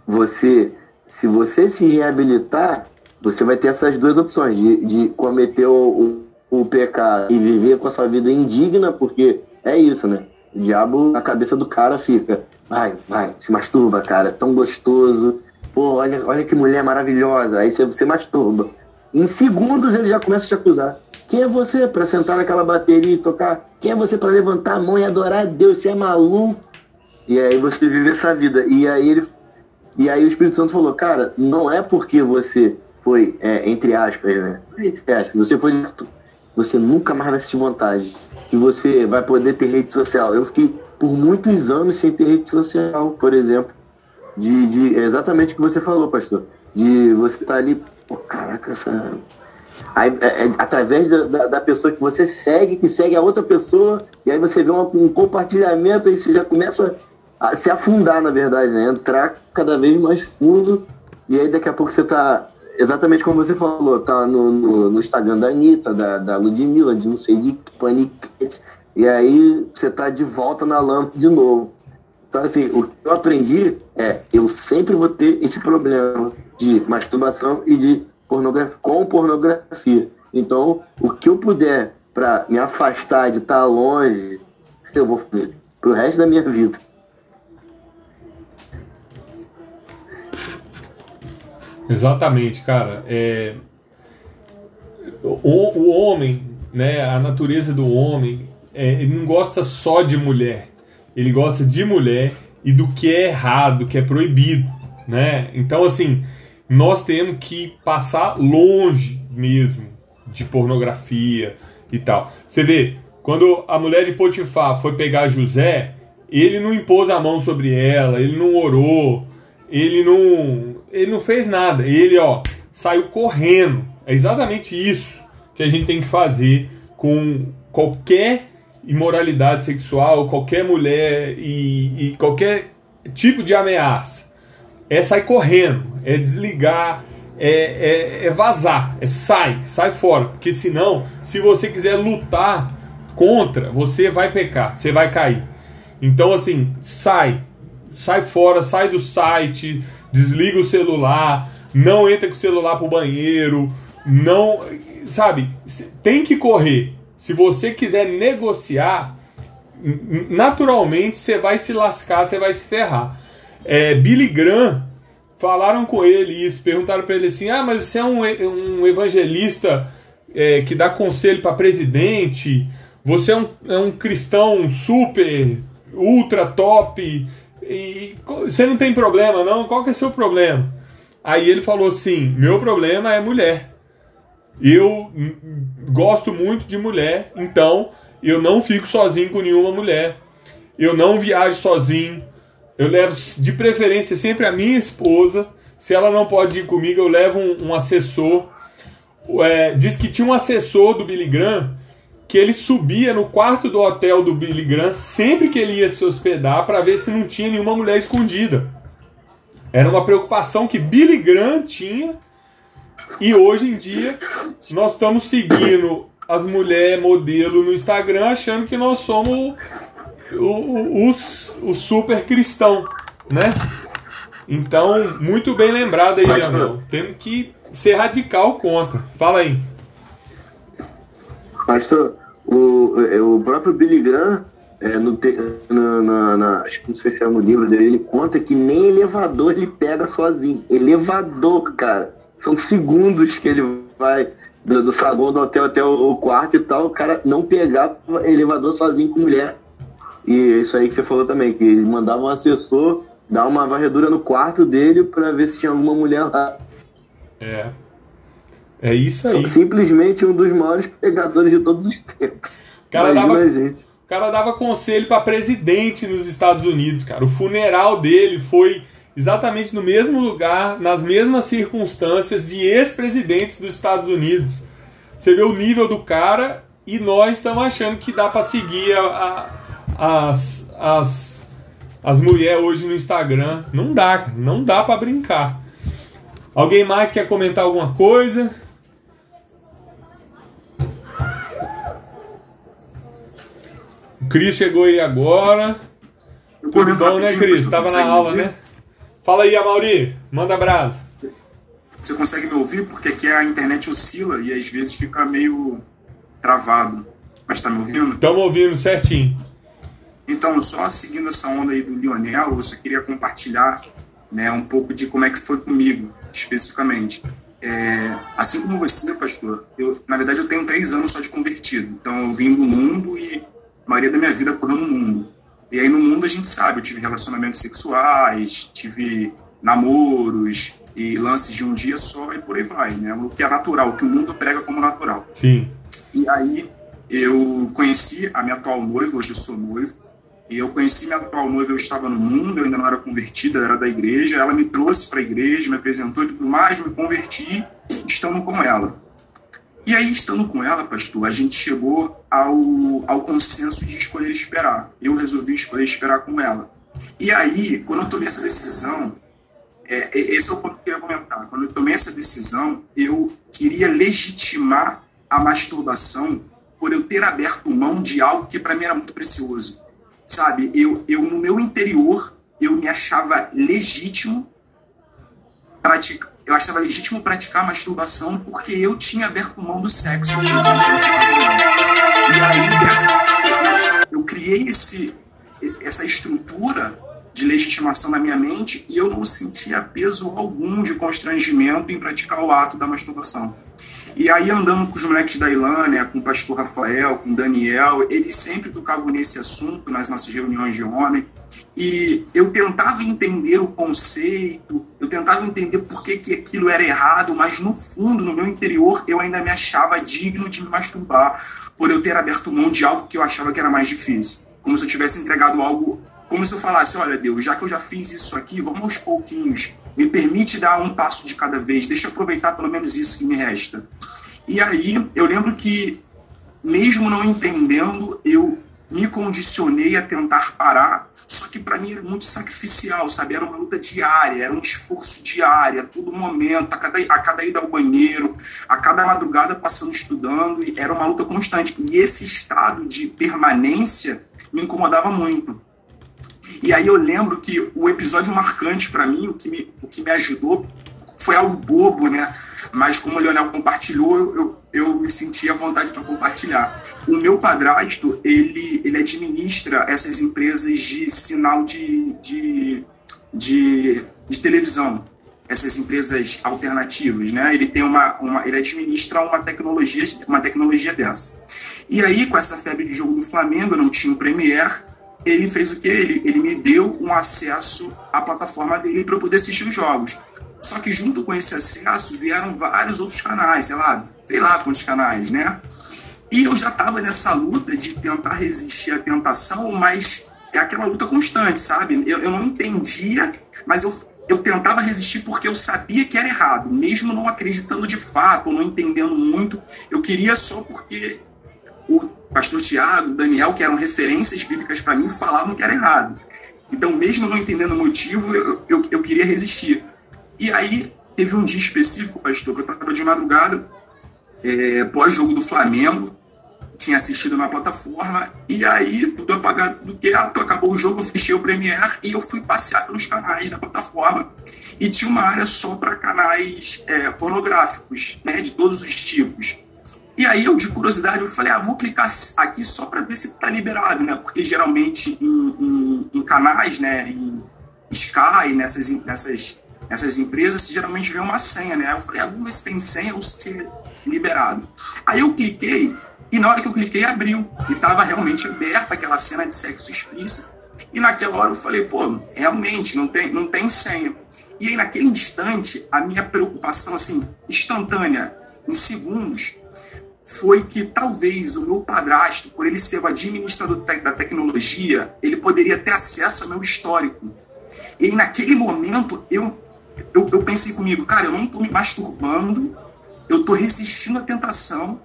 E: Você, se você se reabilitar, você vai ter essas duas opções: de, de cometer o, o, o pecado e viver com a sua vida indigna, porque é isso, né? O diabo, a cabeça do cara fica, vai, vai, se masturba, cara, tão gostoso. Pô, olha, olha que mulher maravilhosa. Aí você, você masturba. Em segundos ele já começa a te acusar. Quem é você para sentar naquela bateria e tocar? Quem é você para levantar a mão e adorar a Deus? Você é maluco? E aí você vive essa vida. E aí ele e aí o Espírito Santo falou: "Cara, não é porque você foi, é, entre aspas, né? Entre aspas, você foi. Você nunca mais vai sentir vontade. Que você vai poder ter rede social. Eu fiquei por muitos anos sem ter rede social, por exemplo. De, de é exatamente o que você falou, pastor. De você estar tá ali, pô, caraca, essa. Aí, é, é, através da, da, da, pessoa que você segue, que segue a outra pessoa, e aí você vê um, compartilhamento e você já começa a se afundar, na verdade, né? Entrar cada vez mais fundo, e aí daqui a pouco você tá exatamente como você falou, tá no, no, no Instagram da Anitta, da, da Ludmilla, de não sei de Paniquete, e aí você tá de volta na lâmpada de novo. Então, assim, o que eu aprendi é, eu sempre vou ter esse problema de masturbação e de pornografia, com pornografia. Então, o que eu puder para me afastar de estar tá longe, eu vou fazer pro resto da minha vida.
A: Exatamente, cara. É... O, o homem, né, a natureza do homem, é, ele não gosta só de mulher. Ele gosta de mulher e do que é errado, que é proibido, né? Então, assim, nós temos que passar longe mesmo de pornografia e tal. Você vê, quando a mulher de Potifar foi pegar José, ele não impôs a mão sobre ela, ele não orou, ele não, ele não fez nada. Ele, ó, saiu correndo. É exatamente isso que a gente tem que fazer com qualquer imoralidade sexual, qualquer mulher e, e qualquer tipo de ameaça. É sair correndo, é desligar, é, é, é, vazar, é sai, sai fora. Porque senão, se você quiser lutar contra, você vai pecar, você vai cair. Então, assim, sai, sai fora, sai do site, desliga o celular, não entra com o celular pro banheiro, não. Sabe, tem que correr. Se você quiser negociar, naturalmente você vai se lascar, você vai se ferrar. É, Billy Graham, falaram com ele isso, perguntaram para ele assim: ah, mas você é um, um evangelista é, que dá conselho para presidente, você é um, é um cristão super, ultra top, e você não tem problema, não? Qual que é seu problema? Aí ele falou assim: meu problema é mulher. Eu gosto muito de mulher, então eu não fico sozinho com nenhuma mulher. Eu não viajo sozinho. Eu levo de preferência sempre a minha esposa. Se ela não pode ir comigo, eu levo um, um assessor. É, diz que tinha um assessor do Billy Graham que ele subia no quarto do hotel do Billy Graham sempre que ele ia se hospedar para ver se não tinha nenhuma mulher escondida. Era uma preocupação que Billy Graham tinha e hoje em dia nós estamos seguindo as mulheres modelo no Instagram achando que nós somos os, o super cristão, né? Então, muito bem lembrado aí, Leandrão. Temos que ser radical contra. Fala aí.
E: Pastor, o, o próprio Billy Graham, é, no, na, na, na, acho que não sei se é no livro dele, ele conta que nem elevador ele pega sozinho. Elevador, cara. São segundos que ele vai do, do saguão do hotel até o, o, quarto e tal, o cara não pegar elevador sozinho com mulher. E isso aí que você falou também, que ele mandava um assessor dar uma varredura no quarto dele para ver se tinha alguma mulher lá.
A: É. É isso aí.
E: Simplesmente um dos maiores pegadores de todos os tempos.
A: Cara, dava, gente. o cara dava conselho para presidente nos Estados Unidos, cara. O funeral dele foi exatamente no mesmo lugar, nas mesmas circunstâncias de ex-presidentes dos Estados Unidos. Você vê o nível do cara e nós estamos achando que dá para seguir a, a, as, as, as mulheres hoje no Instagram. Não dá, não dá para brincar. Alguém mais quer comentar alguma coisa? Cris chegou aí agora. Tudo bom, né, Cris? Tava na aula, né? Fala aí, Amauri. Manda abraço.
F: Você consegue me ouvir? Porque aqui a internet oscila e às vezes fica meio travado. Mas tá me ouvindo?
A: Estamos ouvindo certinho.
F: Então, só seguindo essa onda aí do Lionel, eu só queria compartilhar né, um pouco de como é que foi comigo, especificamente. É, assim como você, pastor, eu, na verdade eu tenho três anos só de convertido. Então eu vim do mundo e maioria da minha vida correu no mundo. E aí no mundo a gente sabe, eu tive relacionamentos sexuais, tive namoros, e lances de um dia só e por aí vai, né? O que é natural, o que o mundo prega como natural.
A: Sim.
F: E aí eu conheci a minha atual noiva, hoje eu sou noivo, e eu conheci minha atual noiva, eu estava no mundo, eu ainda não era convertida, era da igreja, ela me trouxe para a igreja, me apresentou e tudo mais, me converti, estando com ela. E aí, estando com ela, pastor, a gente chegou ao, ao consenso de escolher esperar. Eu resolvi escolher esperar com ela. E aí, quando eu tomei essa decisão, é, esse é o ponto que eu queria comentar. Quando eu tomei essa decisão, eu queria legitimar a masturbação por eu ter aberto mão de algo que para mim era muito precioso. Sabe, eu, eu no meu interior, eu me achava legítimo praticar, eu achava legítimo praticar masturbação porque eu tinha aberto mão do sexo, exemplo. E aí, eu criei esse, essa estrutura de legitimação na minha mente e eu não sentia peso algum de constrangimento em praticar o ato da masturbação. E aí, andando com os moleques da Ilânia, com o pastor Rafael, com o Daniel, eles sempre tocavam nesse assunto nas nossas reuniões de homem. E eu tentava entender o conceito, eu tentava entender por que, que aquilo era errado, mas no fundo, no meu interior, eu ainda me achava digno de me masturbar, por eu ter aberto mão de algo que eu achava que era mais difícil. Como se eu tivesse entregado algo, como se eu falasse: olha, Deus, já que eu já fiz isso aqui, vamos aos pouquinhos, me permite dar um passo de cada vez, deixa eu aproveitar pelo menos isso que me resta. E aí eu lembro que, mesmo não entendendo, eu me condicionei a tentar parar, só que para mim era muito sacrificial, sabe? Era uma luta diária, era um esforço diário, a todo momento, a cada, a cada ida ao banheiro, a cada madrugada passando estudando, era uma luta constante. E esse estado de permanência me incomodava muito. E aí eu lembro que o episódio marcante para mim, o que, me, o que me ajudou, foi algo bobo, né? Mas como o Leonel compartilhou, eu, eu me senti à vontade para compartilhar. O meu padrasto, ele, ele administra essas empresas de sinal de, de, de, de televisão, essas empresas alternativas, né? Ele tem uma, uma, ele administra uma tecnologia, uma tecnologia dessa. E aí, com essa febre de jogo do Flamengo, eu não tinha o Premiere, ele fez o que? Ele, ele me deu um acesso à plataforma dele para eu poder assistir os jogos. Só que junto com esse acesso vieram vários outros canais, sei lá, sei lá quantos canais, né? E eu já estava nessa luta de tentar resistir à tentação, mas é aquela luta constante, sabe? Eu, eu não entendia, mas eu, eu tentava resistir porque eu sabia que era errado, mesmo não acreditando de fato, não entendendo muito. Eu queria só porque o pastor Tiago, Daniel, que eram referências bíblicas para mim, falavam que era errado. Então, mesmo não entendendo o motivo, eu, eu, eu queria resistir. E aí, teve um dia específico, pastor, que eu estava de madrugada é, pós-jogo do Flamengo, tinha assistido na plataforma, e aí, tudo apagado do teto, acabou o jogo, eu fechei o Premiere e eu fui passear pelos canais da plataforma. E tinha uma área só para canais é, pornográficos, né, de todos os tipos. E aí eu, de curiosidade, eu falei, ah, vou clicar aqui só para ver se está liberado, né? Porque geralmente em, em, em, canais, né, em Sky, nessas, nessas, nessas empresas, geralmente vê uma senha, né? Eu falei, ah, vamos ver se tem senha ou se liberado. Aí eu cliquei e na hora que eu cliquei abriu e estava realmente aberta aquela cena de sexo explícito. E naquela hora eu falei, pô, realmente não tem, não tem senha. E aí naquele instante a minha preocupação assim instantânea, em segundos, foi que talvez o meu padrasto, por ele ser o administrador da tecnologia, ele poderia ter acesso ao meu histórico. E naquele momento eu, eu, eu pensei comigo, cara, eu não estou me masturbando, eu estou resistindo à tentação,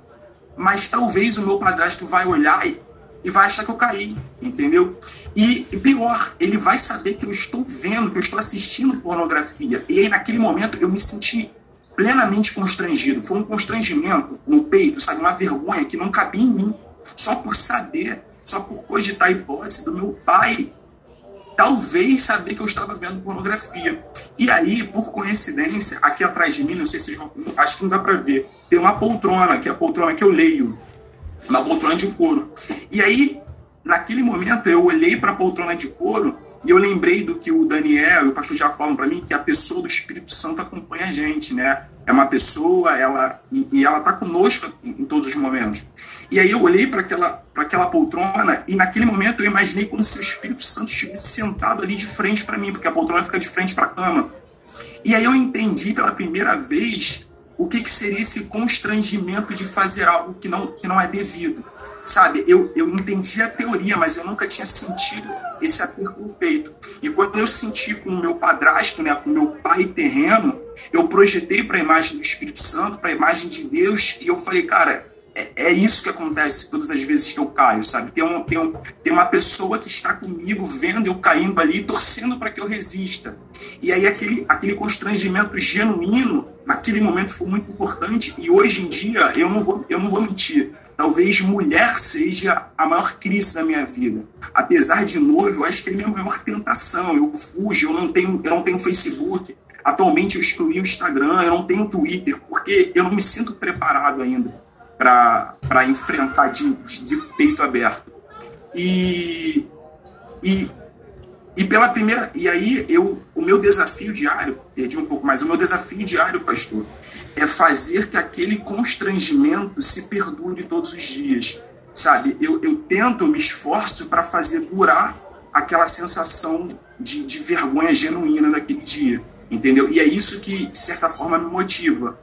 F: mas talvez o meu padrasto vai olhar e, e vai achar que eu caí, entendeu? E pior, ele vai saber que eu estou vendo, que eu estou assistindo pornografia. E aí, naquele momento, eu me senti plenamente constrangido. Foi um constrangimento no peito, sabe? Uma vergonha que não cabia em mim. Só por saber, só por cogitar a hipótese do meu pai talvez saber que eu estava vendo pornografia. E aí, por coincidência, aqui atrás de mim, não sei se vocês vão, acho que não dá para ver, tem uma poltrona, que é a poltrona que eu leio, uma poltrona de couro. E aí, naquele momento, eu olhei para a poltrona de couro e eu lembrei do que o Daniel e o pastor já falam para mim, que a pessoa do Espírito Santo acompanha a gente, né? É uma pessoa, ela e, e ela está conosco em, em todos os momentos. E aí eu olhei para aquela, aquela poltrona e naquele momento eu imaginei como se o Espírito Santo estivesse sentado ali de frente para mim, porque a poltrona fica de frente para a cama. E aí eu entendi pela primeira vez o que, que seria esse constrangimento de fazer algo que não, que não é devido. Sabe, eu, eu entendi a teoria, mas eu nunca tinha sentido esse aperto no peito. E quando eu senti com o meu padrasto, né, com o meu pai terreno, eu projetei para a imagem do Espírito Santo, para a imagem de Deus, e eu falei, cara, é, é, isso que acontece todas as vezes que eu caio, sabe? Tem, um, tem, um, tem uma pessoa que está comigo vendo eu caindo ali, torcendo para que eu resista. E aí aquele, aquele constrangimento genuíno, naquele momento foi muito importante, e hoje em dia, eu não vou, eu não vou mentir, talvez mulher seja a maior crise da minha vida. Apesar de noivo, eu acho que é a maior tentação. Eu fujo, eu não tenho, eu não tenho Facebook. Atualmente eu excluí o Instagram, eu não tenho Twitter, porque eu não me sinto preparado ainda para enfrentar de, de, de, peito aberto. E, e, e pela primeira. E aí eu, o meu desafio diário, perdi um pouco mais, o meu desafio diário, pastor, é fazer que aquele constrangimento se perdure todos os dias. Sabe? Eu, eu tento, me esforço para fazer durar aquela sensação de, de vergonha genuína daquele dia. Entendeu? E é isso que, de certa forma, me motiva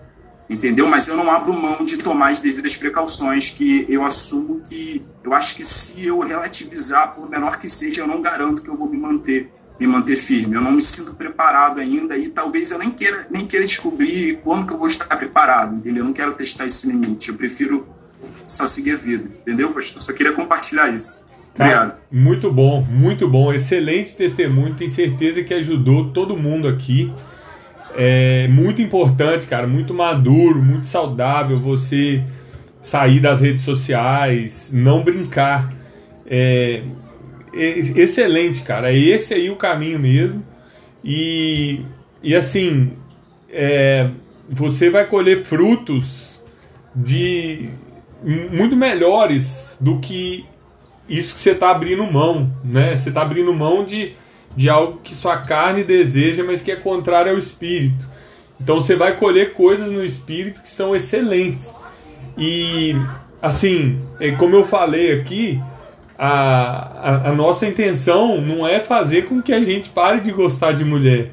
F: entendeu? Mas eu não abro mão de tomar as devidas precauções que eu assumo que eu acho que se eu relativizar, por menor que seja, eu não garanto que eu vou me manter me manter firme. Eu não me sinto preparado ainda e talvez eu nem queira nem queira descobrir quando que eu vou estar preparado, entendeu? Eu não quero testar esse limite. Eu prefiro só seguir a vida, entendeu, pastor? Só queria compartilhar isso.
A: Obrigado. muito bom, muito bom. Excelente testemunho. Tenho certeza que ajudou todo mundo aqui é muito importante, cara, muito maduro, muito saudável você sair das redes sociais, não brincar. É, excelente, cara. É esse aí o caminho mesmo. E, e assim, é, você vai colher frutos de muito melhores do que isso que você está abrindo mão, né? Você está abrindo mão de de algo que sua carne deseja, mas que é contrário ao espírito. Então você vai colher coisas no espírito que são excelentes. E assim, é como eu falei aqui, a, a, a, nossa intenção não é fazer com que a gente pare de gostar de mulher.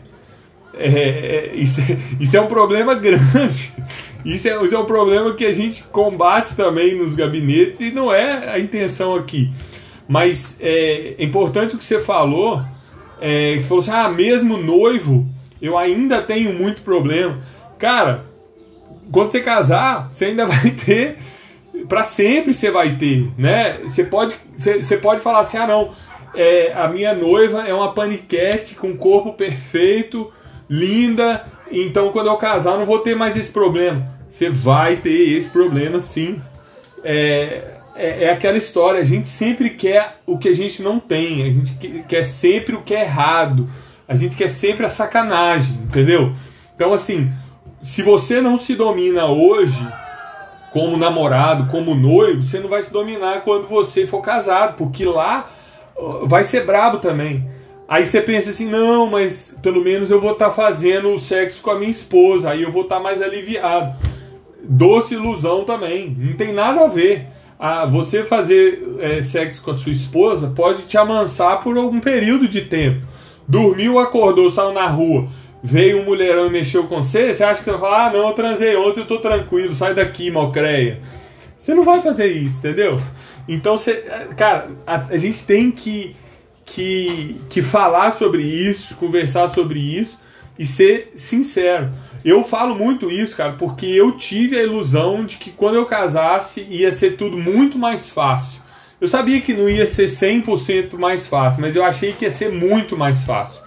A: É, é, isso, é, isso é um problema grande. Isso é, isso é um problema que a gente combate também nos gabinetes e não é a intenção aqui. Mas é importante o que você falou é, você falou assim: ah, mesmo noivo, eu ainda tenho muito problema. Cara, quando você casar, você ainda vai ter. Para sempre você vai ter, né? Você pode, você, você pode falar assim: ah, não, é, a minha noiva é uma paniquete com corpo perfeito, linda, então quando eu casar eu não vou ter mais esse problema. Você vai ter esse problema sim. É, é, é, aquela história, a gente sempre quer o que a gente não tem, a gente quer sempre o que é errado, a gente quer sempre a sacanagem, entendeu? Então, assim, se você não se domina hoje, como namorado, como noivo, você não vai se dominar quando você for casado, porque lá vai ser brabo também. Aí você pensa assim, não, mas pelo menos eu vou estar tá fazendo sexo com a minha esposa, aí eu vou estar tá mais aliviado. Doce ilusão também, não tem nada a ver a você fazer é, sexo com a sua esposa pode te amansar por algum período de tempo. Dormiu, acordou, saiu na rua, veio um mulherão e mexeu com você, você acha que você vai falar, ah não, eu transei ontem, eu tô tranquilo, sai daqui, malcreia. Você não vai fazer isso, entendeu? Então, você, cara, a, a gente tem que, que, que falar sobre isso, conversar sobre isso e ser sincero. Eu falo muito isso, cara, porque eu tive a ilusão de que quando eu casasse ia ser tudo muito mais fácil. Eu sabia que não ia ser 100% mais fácil, mas eu achei que ia ser muito mais fácil.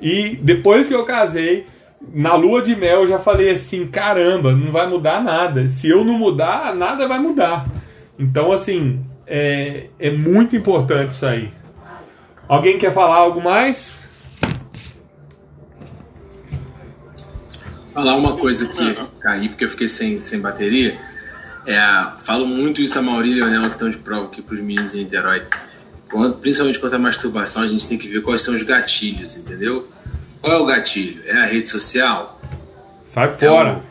A: E depois que eu casei, na lua de mel, eu já falei assim: caramba, não vai mudar nada. Se eu não mudar, nada vai mudar. Então, assim, é, é muito importante isso aí. Alguém quer falar algo mais?
D: Falar uma coisa que caí porque eu fiquei sem, sem bateria. É, falo muito isso a Maurília e Leonel que estão de prova aqui para os meninos em Niterói. Quando, principalmente quanto à masturbação, a gente tem que ver quais são os gatilhos, entendeu? Qual é o gatilho? É a rede social?
A: Sai fora!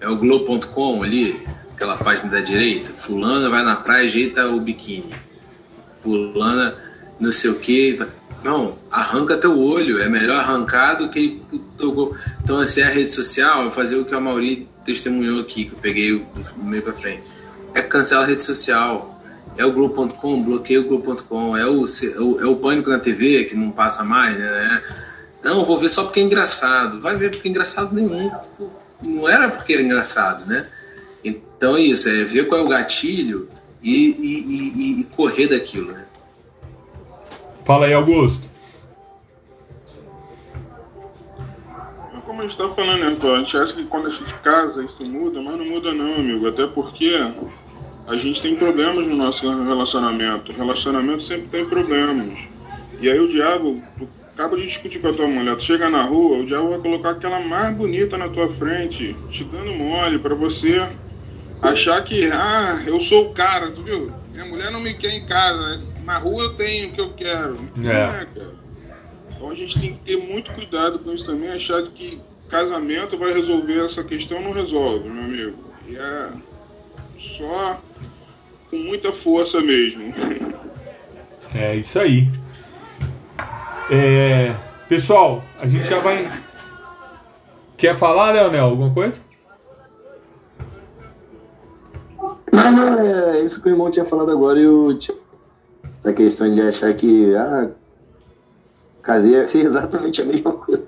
D: É o, é o Globo.com ali, aquela página da direita. Fulana vai na praia e ajeita o biquíni. Fulana não sei o que. Não, arranca teu olho, é melhor arrancar do que Então, assim, é a rede social, fazer o que a Mauri testemunhou aqui, que eu peguei o meio pra frente. É cancelar a rede social. É o Globo.com, bloqueia o Globo.com. É é, o, é o Pânico na TV, que não passa mais, né? Não, vou ver só porque é engraçado. Vai ver porque é engraçado nenhum. Não era porque era engraçado, né? Então é isso, é ver qual é o gatilho e, e, e, e correr daquilo, né?
A: Fala aí, Augusto.
G: Como a gente está falando, né, A gente acha que quando a gente casa isso muda, mas não muda não, amigo. Até porque a gente tem problemas no nosso relacionamento. Relacionamento sempre tem problemas. E aí o diabo, tu acaba de discutir com a tua mulher, tu chega na rua, o diabo vai colocar aquela mais bonita na tua frente, te dando mole para você achar que, ah, eu sou o cara, tu viu? Minha mulher não me quer em casa, né? na rua eu tenho o que eu quero. É. é então a gente tem que ter muito cuidado com isso também, achar que casamento vai resolver essa questão, não resolve, meu amigo. E é só com muita força mesmo.
A: É isso aí. É, pessoal, a gente já vai. Quer falar, Leonel, alguma coisa?
E: Não, é isso que o irmão tinha falado agora e o essa questão de achar que, ah, casei é exatamente a mesma coisa.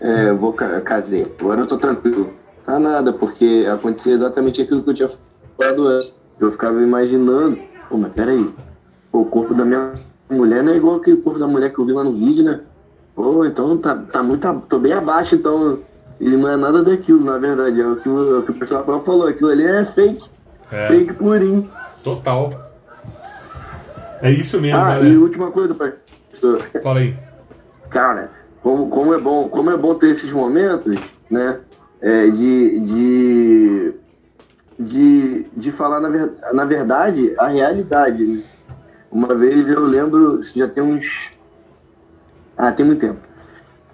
E: É, vou casei, agora eu tô tranquilo. Tá nada, porque aconteceu exatamente aquilo que eu tinha falado antes. Eu ficava imaginando, pô, mas peraí, pô, o corpo da minha mulher não é igual aquele corpo da mulher que eu vi lá no vídeo, né? Pô, então tá, tá muito, tô bem abaixo, então. E não é nada daquilo, na verdade. É o que o, é que o pessoal falou, aquilo ali é fake. É. Fake purinho.
A: Total. É isso mesmo,
E: Ah,
A: galera.
E: e última coisa, pastor.
A: Fala aí.
E: Cara, como, como, é bom, como é bom ter esses momentos, né? É, de, de, de, de falar, na, ver, na verdade, a realidade. Né? Uma vez eu lembro, já tem uns. Ah, tem muito tempo.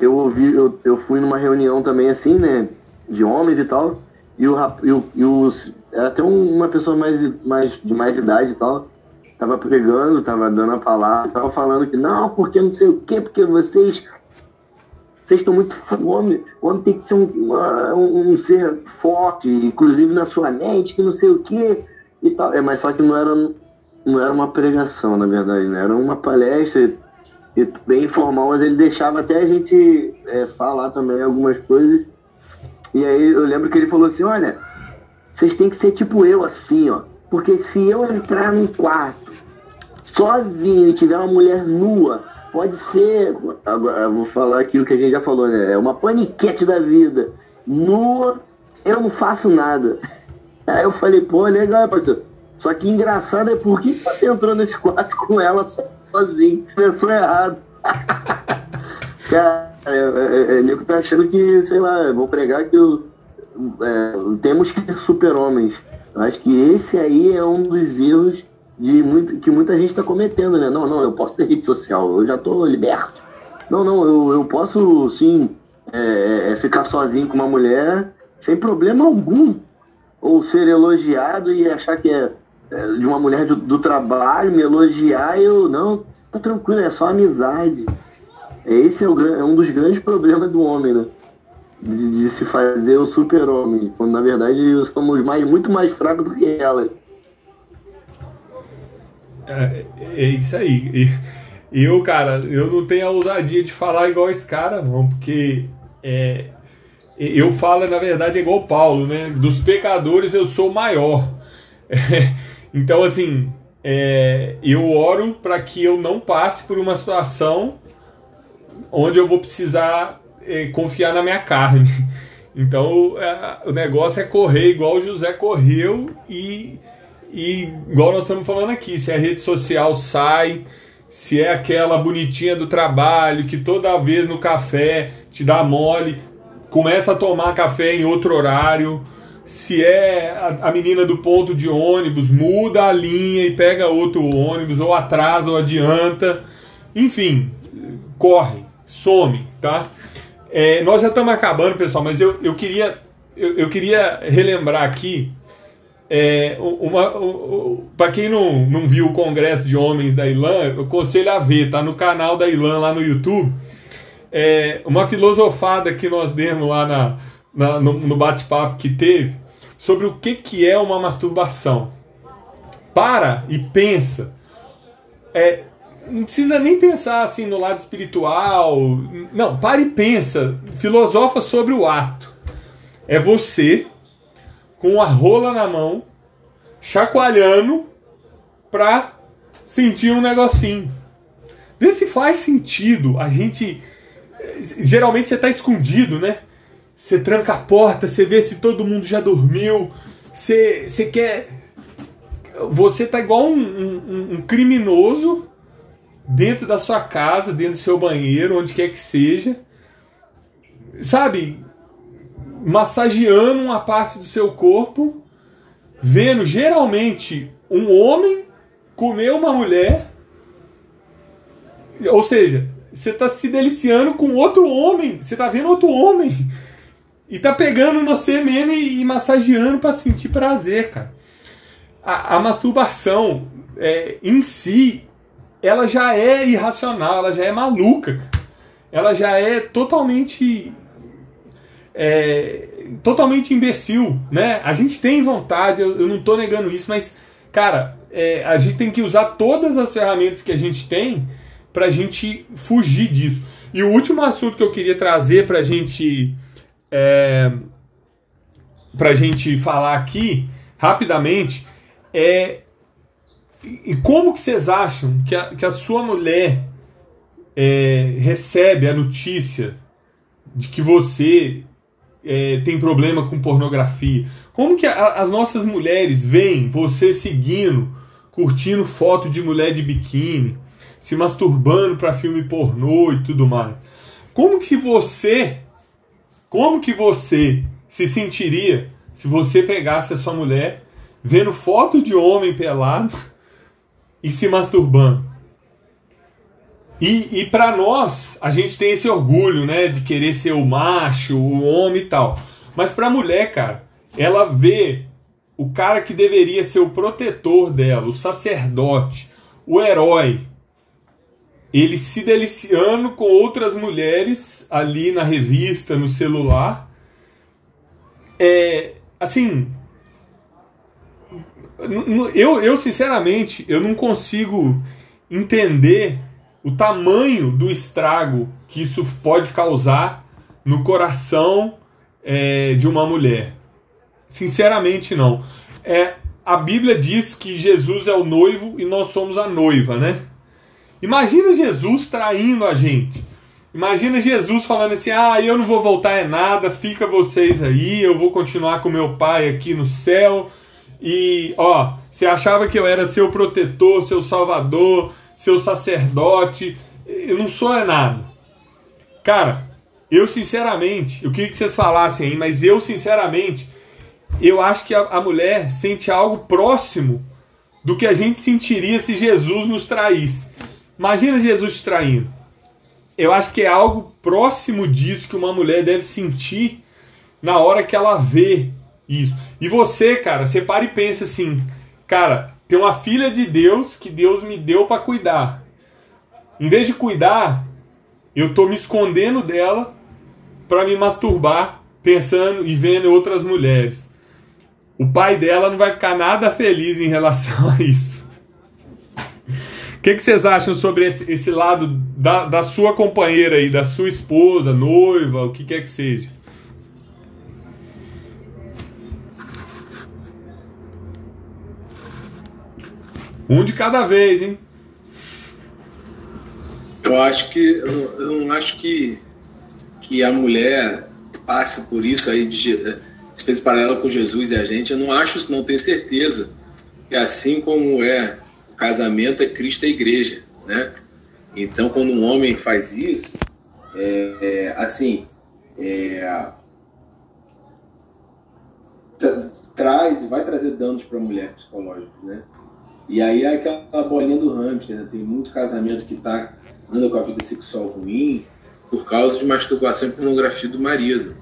E: Eu ouvi, eu, eu fui numa reunião também assim, né? De homens e tal. E o, e o, e os, era até uma pessoa mais, mais, de mais idade e tal tava pregando, tava dando a palavra, tava falando que não, porque não sei o quê, porque vocês vocês estão muito fome, o homem tem que ser um, uma, um, ser forte, inclusive na sua mente, que não sei o quê e tal. É, mas só que não era, não era uma pregação, na verdade, né? Era uma palestra bem informal, mas ele deixava até a gente é, falar também algumas coisas. E aí eu lembro que ele falou assim, olha, vocês têm que ser tipo eu, assim, ó. Porque se eu entrar num quarto sozinho e tiver uma mulher nua, pode ser. Agora, vou falar aqui o que a gente já falou, né? É uma paniquete da vida. Nua, eu não faço nada. Aí eu falei, pô, legal, pastor. Só que engraçado é por que você entrou nesse quarto com ela sozinho? Pensou errado. Cara, é, é, é, Nico tá achando que, sei lá, vou pregar que eu, é, temos que ser super-homens. Acho que esse aí é um dos erros de muito, que muita gente está cometendo, né? Não, não, eu posso ter rede social, eu já estou liberto. Não, não, eu, eu posso sim é, é, ficar sozinho com uma mulher sem problema algum. Ou ser elogiado e achar que é, é de uma mulher do, do trabalho, me elogiar eu, não, tá tranquilo, é só amizade. Esse é, o, é um dos grandes problemas do homem, né? De, de se fazer o super-homem, quando na verdade somos mais, muito mais fracos do que ela.
A: É, é isso aí. E eu, cara, eu não tenho a ousadia de falar igual esse cara, não, porque é, eu falo, na verdade, igual Paulo, né? Dos pecadores eu sou o maior. É, então, assim, é, eu oro para que eu não passe por uma situação onde eu vou precisar confiar na minha carne. Então é, o negócio é correr igual o José correu e, e igual nós estamos falando aqui, se a rede social sai, se é aquela bonitinha do trabalho que toda vez no café te dá mole, começa a tomar café em outro horário, se é a, a menina do ponto de ônibus, muda a linha e pega outro ônibus, ou atrasa ou adianta, enfim, corre, some, tá? É, nós já estamos acabando, pessoal, mas eu, eu, queria, eu, eu queria relembrar aqui. É, uma, para quem não, não viu o Congresso de Homens da Ilan, eu aconselho a ver, tá no canal da Ilan lá no YouTube. É, uma filosofada que nós demos lá na, na no, no bate-papo que teve sobre o que, que é uma masturbação. Para e pensa. É, não precisa nem pensar assim no lado espiritual. Não, para e pensa. Filosofa sobre o ato. É você com a rola na mão, chacoalhando pra sentir um negocinho. Vê se faz sentido a gente. Geralmente você tá escondido, né? Você tranca a porta, você vê se todo mundo já dormiu. Você, você quer. Você tá igual um, um, um criminoso dentro da sua casa, dentro do seu banheiro, onde quer que seja. Sabe? Massageando uma parte do seu corpo, vendo geralmente um homem comer uma mulher. Ou seja, você está se deliciando com outro homem, você está vendo outro homem e tá pegando você mesmo e, e massageando para sentir prazer, cara. A, a masturbação é, em si ela já é irracional, ela já é maluca, ela já é totalmente é, totalmente imbecil, né? A gente tem vontade, eu, eu não estou negando isso, mas cara, é, a gente tem que usar todas as ferramentas que a gente tem para a gente fugir disso. E o último assunto que eu queria trazer para a gente é, para gente falar aqui rapidamente é e como que vocês acham que a, que a sua mulher é, recebe a notícia de que você é, tem problema com pornografia? Como que a, as nossas mulheres veem você seguindo, curtindo foto de mulher de biquíni, se masturbando para filme pornô e tudo mais? Como que você, como que você se sentiria se você pegasse a sua mulher vendo foto de homem pelado e se masturbando. E, e para nós, a gente tem esse orgulho, né, de querer ser o macho, o homem e tal. Mas para a mulher, cara, ela vê o cara que deveria ser o protetor dela, o sacerdote, o herói, ele se deliciando com outras mulheres ali na revista, no celular. É, assim, eu, eu sinceramente, eu não consigo entender o tamanho do estrago que isso pode causar no coração é, de uma mulher. Sinceramente, não. É, a Bíblia diz que Jesus é o noivo e nós somos a noiva, né? Imagina Jesus traindo a gente. Imagina Jesus falando assim: ah, eu não vou voltar é nada, fica vocês aí, eu vou continuar com meu pai aqui no céu e, ó, você achava que eu era seu protetor, seu salvador, seu sacerdote. Eu não sou é nada. Cara, eu sinceramente, eu queria que vocês falassem aí, mas eu sinceramente, eu acho que a, a mulher sente algo próximo do que a gente sentiria se Jesus nos traísse. Imagina Jesus te traindo. Eu acho que é algo próximo disso que uma mulher deve sentir na hora que ela vê isso. E você, cara, você para e pensa assim, cara, tem uma filha de Deus que Deus me deu para cuidar. Em vez de cuidar, eu tô me escondendo dela para me masturbar, pensando e vendo outras mulheres. O pai dela não vai ficar nada feliz em relação a isso. O que, que vocês acham sobre esse, esse lado da, da sua companheira aí, da sua esposa, noiva, o que quer que seja? Um de cada vez, hein?
D: Eu acho que eu, eu não acho que que a mulher passe por isso aí de se fez paralela com Jesus e a gente. Eu não acho não tenho certeza que assim como é o casamento é Cristo e igreja, né? Então quando um homem faz isso, é, é, assim, é, traz e vai trazer danos para a mulher psicológicos, né? E aí é aquela bolinha do hamster, né? Tem muito casamento que tá, anda com a vida sexual ruim por causa de masturbação e pornografia do marido.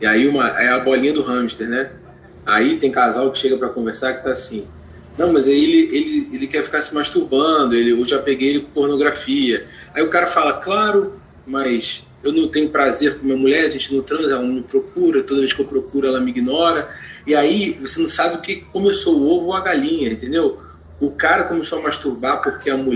D: E aí uma, é a bolinha do hamster, né? Aí tem casal que chega para conversar que tá assim, não, mas ele, ele, ele quer ficar se masturbando, ele, eu já peguei ele com pornografia. Aí o cara fala, claro, mas eu não tenho prazer com minha mulher, a gente não transa, ela não me procura, toda vez que eu procuro ela me ignora. E aí você não sabe o que começou, o ovo ou a galinha, entendeu? O cara começou a masturbar porque a mulher